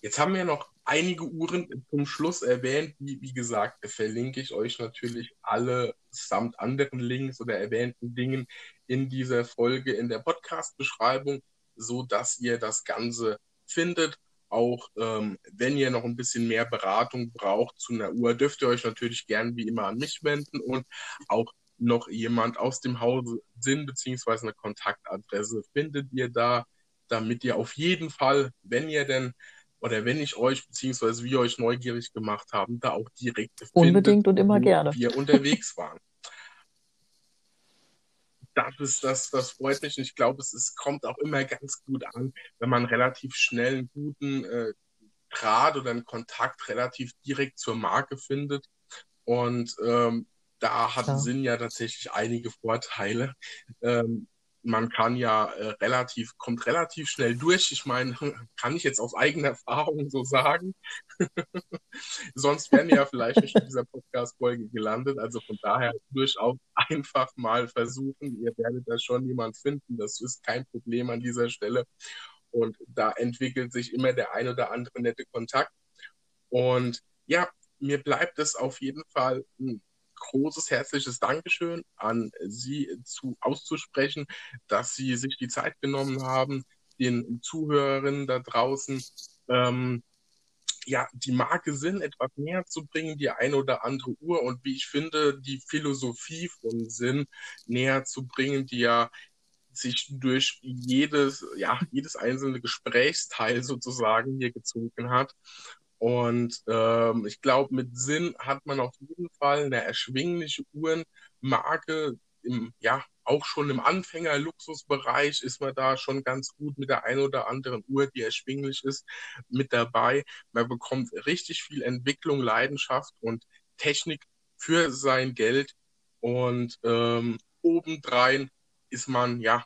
Jetzt haben wir noch einige Uhren zum Schluss erwähnt. Wie, wie gesagt, verlinke ich euch natürlich alle samt anderen Links oder erwähnten Dingen in dieser Folge in der Podcast-Beschreibung, so dass ihr das Ganze findet. Auch ähm, wenn ihr noch ein bisschen mehr Beratung braucht zu einer Uhr, dürft ihr euch natürlich gern wie immer an mich wenden und auch noch jemand aus dem Hause sind, beziehungsweise eine Kontaktadresse findet ihr da, damit ihr auf jeden Fall, wenn ihr denn oder wenn ich euch beziehungsweise wir euch neugierig gemacht haben, da auch direkt unbedingt findet, und immer gerne wir unterwegs waren. das ist das, das freut mich und ich glaube, es, es kommt auch immer ganz gut an, wenn man relativ schnell einen guten äh, Draht oder einen Kontakt relativ direkt zur Marke findet und ähm, da hat ja. Sinn ja tatsächlich einige Vorteile. Ähm, man kann ja äh, relativ, kommt relativ schnell durch. Ich meine, kann ich jetzt aus eigener Erfahrung so sagen. Sonst wären wir ja vielleicht nicht in dieser Podcast-Folge gelandet. Also von daher durchaus einfach mal versuchen. Ihr werdet da schon jemand finden. Das ist kein Problem an dieser Stelle. Und da entwickelt sich immer der ein oder andere nette Kontakt. Und ja, mir bleibt es auf jeden Fall ein großes herzliches Dankeschön an Sie zu, auszusprechen, dass Sie sich die Zeit genommen haben, den Zuhörerinnen da draußen ähm, ja, die Marke Sinn etwas näher zu bringen, die eine oder andere Uhr und wie ich finde, die Philosophie von Sinn näher zu bringen, die ja sich durch jedes, ja, jedes einzelne Gesprächsteil sozusagen hier gezogen hat. Und ähm, ich glaube, mit Sinn hat man auf jeden Fall eine erschwingliche Uhrenmarke. Im, ja, auch schon im Anfänger-Luxusbereich ist man da schon ganz gut mit der ein oder anderen Uhr, die erschwinglich ist, mit dabei. Man bekommt richtig viel Entwicklung, Leidenschaft und Technik für sein Geld. Und ähm, obendrein ist man ja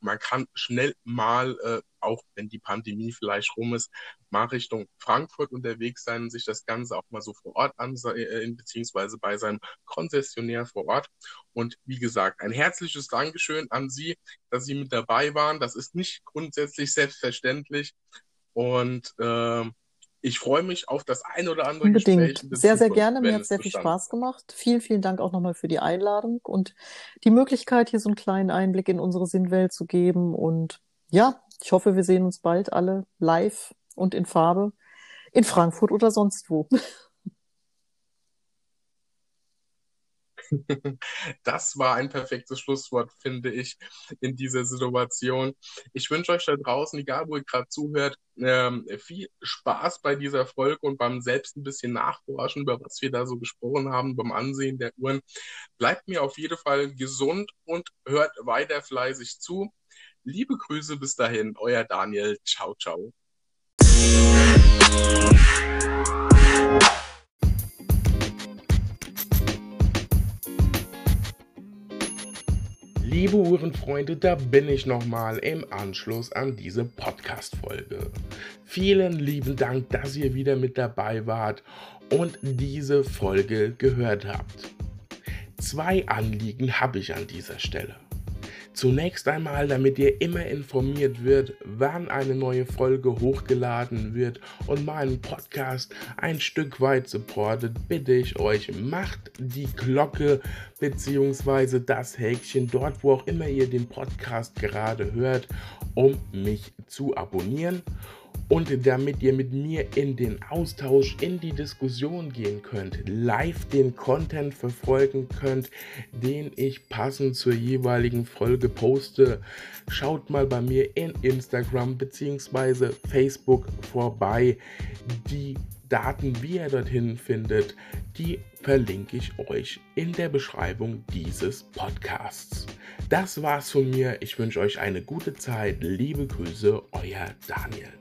man kann schnell mal, äh, auch wenn die Pandemie vielleicht rum ist, mal Richtung Frankfurt unterwegs sein und sich das Ganze auch mal so vor Ort ansehen, äh, beziehungsweise bei seinem Konzessionär vor Ort. Und wie gesagt, ein herzliches Dankeschön an Sie, dass Sie mit dabei waren. Das ist nicht grundsätzlich selbstverständlich. Und äh, ich freue mich auf das ein oder andere Unbedingt. Gespräch. Sehr, sehr gerne. Mir hat es sehr viel Spaß gemacht. Vielen, vielen Dank auch nochmal für die Einladung und die Möglichkeit, hier so einen kleinen Einblick in unsere Sinnwelt zu geben. Und ja, ich hoffe, wir sehen uns bald alle live und in Farbe in Frankfurt oder sonst wo. Das war ein perfektes Schlusswort, finde ich, in dieser Situation. Ich wünsche euch da draußen, egal wo ihr gerade zuhört, ähm, viel Spaß bei dieser Folge und beim selbst ein bisschen nachforschen, über was wir da so gesprochen haben, beim Ansehen der Uhren. Bleibt mir auf jeden Fall gesund und hört weiter fleißig zu. Liebe Grüße bis dahin, euer Daniel. Ciao, ciao. Liebe Uhrenfreunde, da bin ich nochmal im Anschluss an diese Podcast-Folge. Vielen lieben Dank, dass ihr wieder mit dabei wart und diese Folge gehört habt. Zwei Anliegen habe ich an dieser Stelle. Zunächst einmal, damit ihr immer informiert wird, wann eine neue Folge hochgeladen wird und meinen Podcast ein Stück weit supportet, bitte ich euch, macht die Glocke bzw. das Häkchen dort, wo auch immer ihr den Podcast gerade hört, um mich zu abonnieren. Und damit ihr mit mir in den Austausch, in die Diskussion gehen könnt, live den Content verfolgen könnt, den ich passend zur jeweiligen Folge poste, schaut mal bei mir in Instagram bzw. Facebook vorbei. Die Daten, wie ihr dorthin findet, die verlinke ich euch in der Beschreibung dieses Podcasts. Das war's von mir. Ich wünsche euch eine gute Zeit. Liebe Grüße, euer Daniel.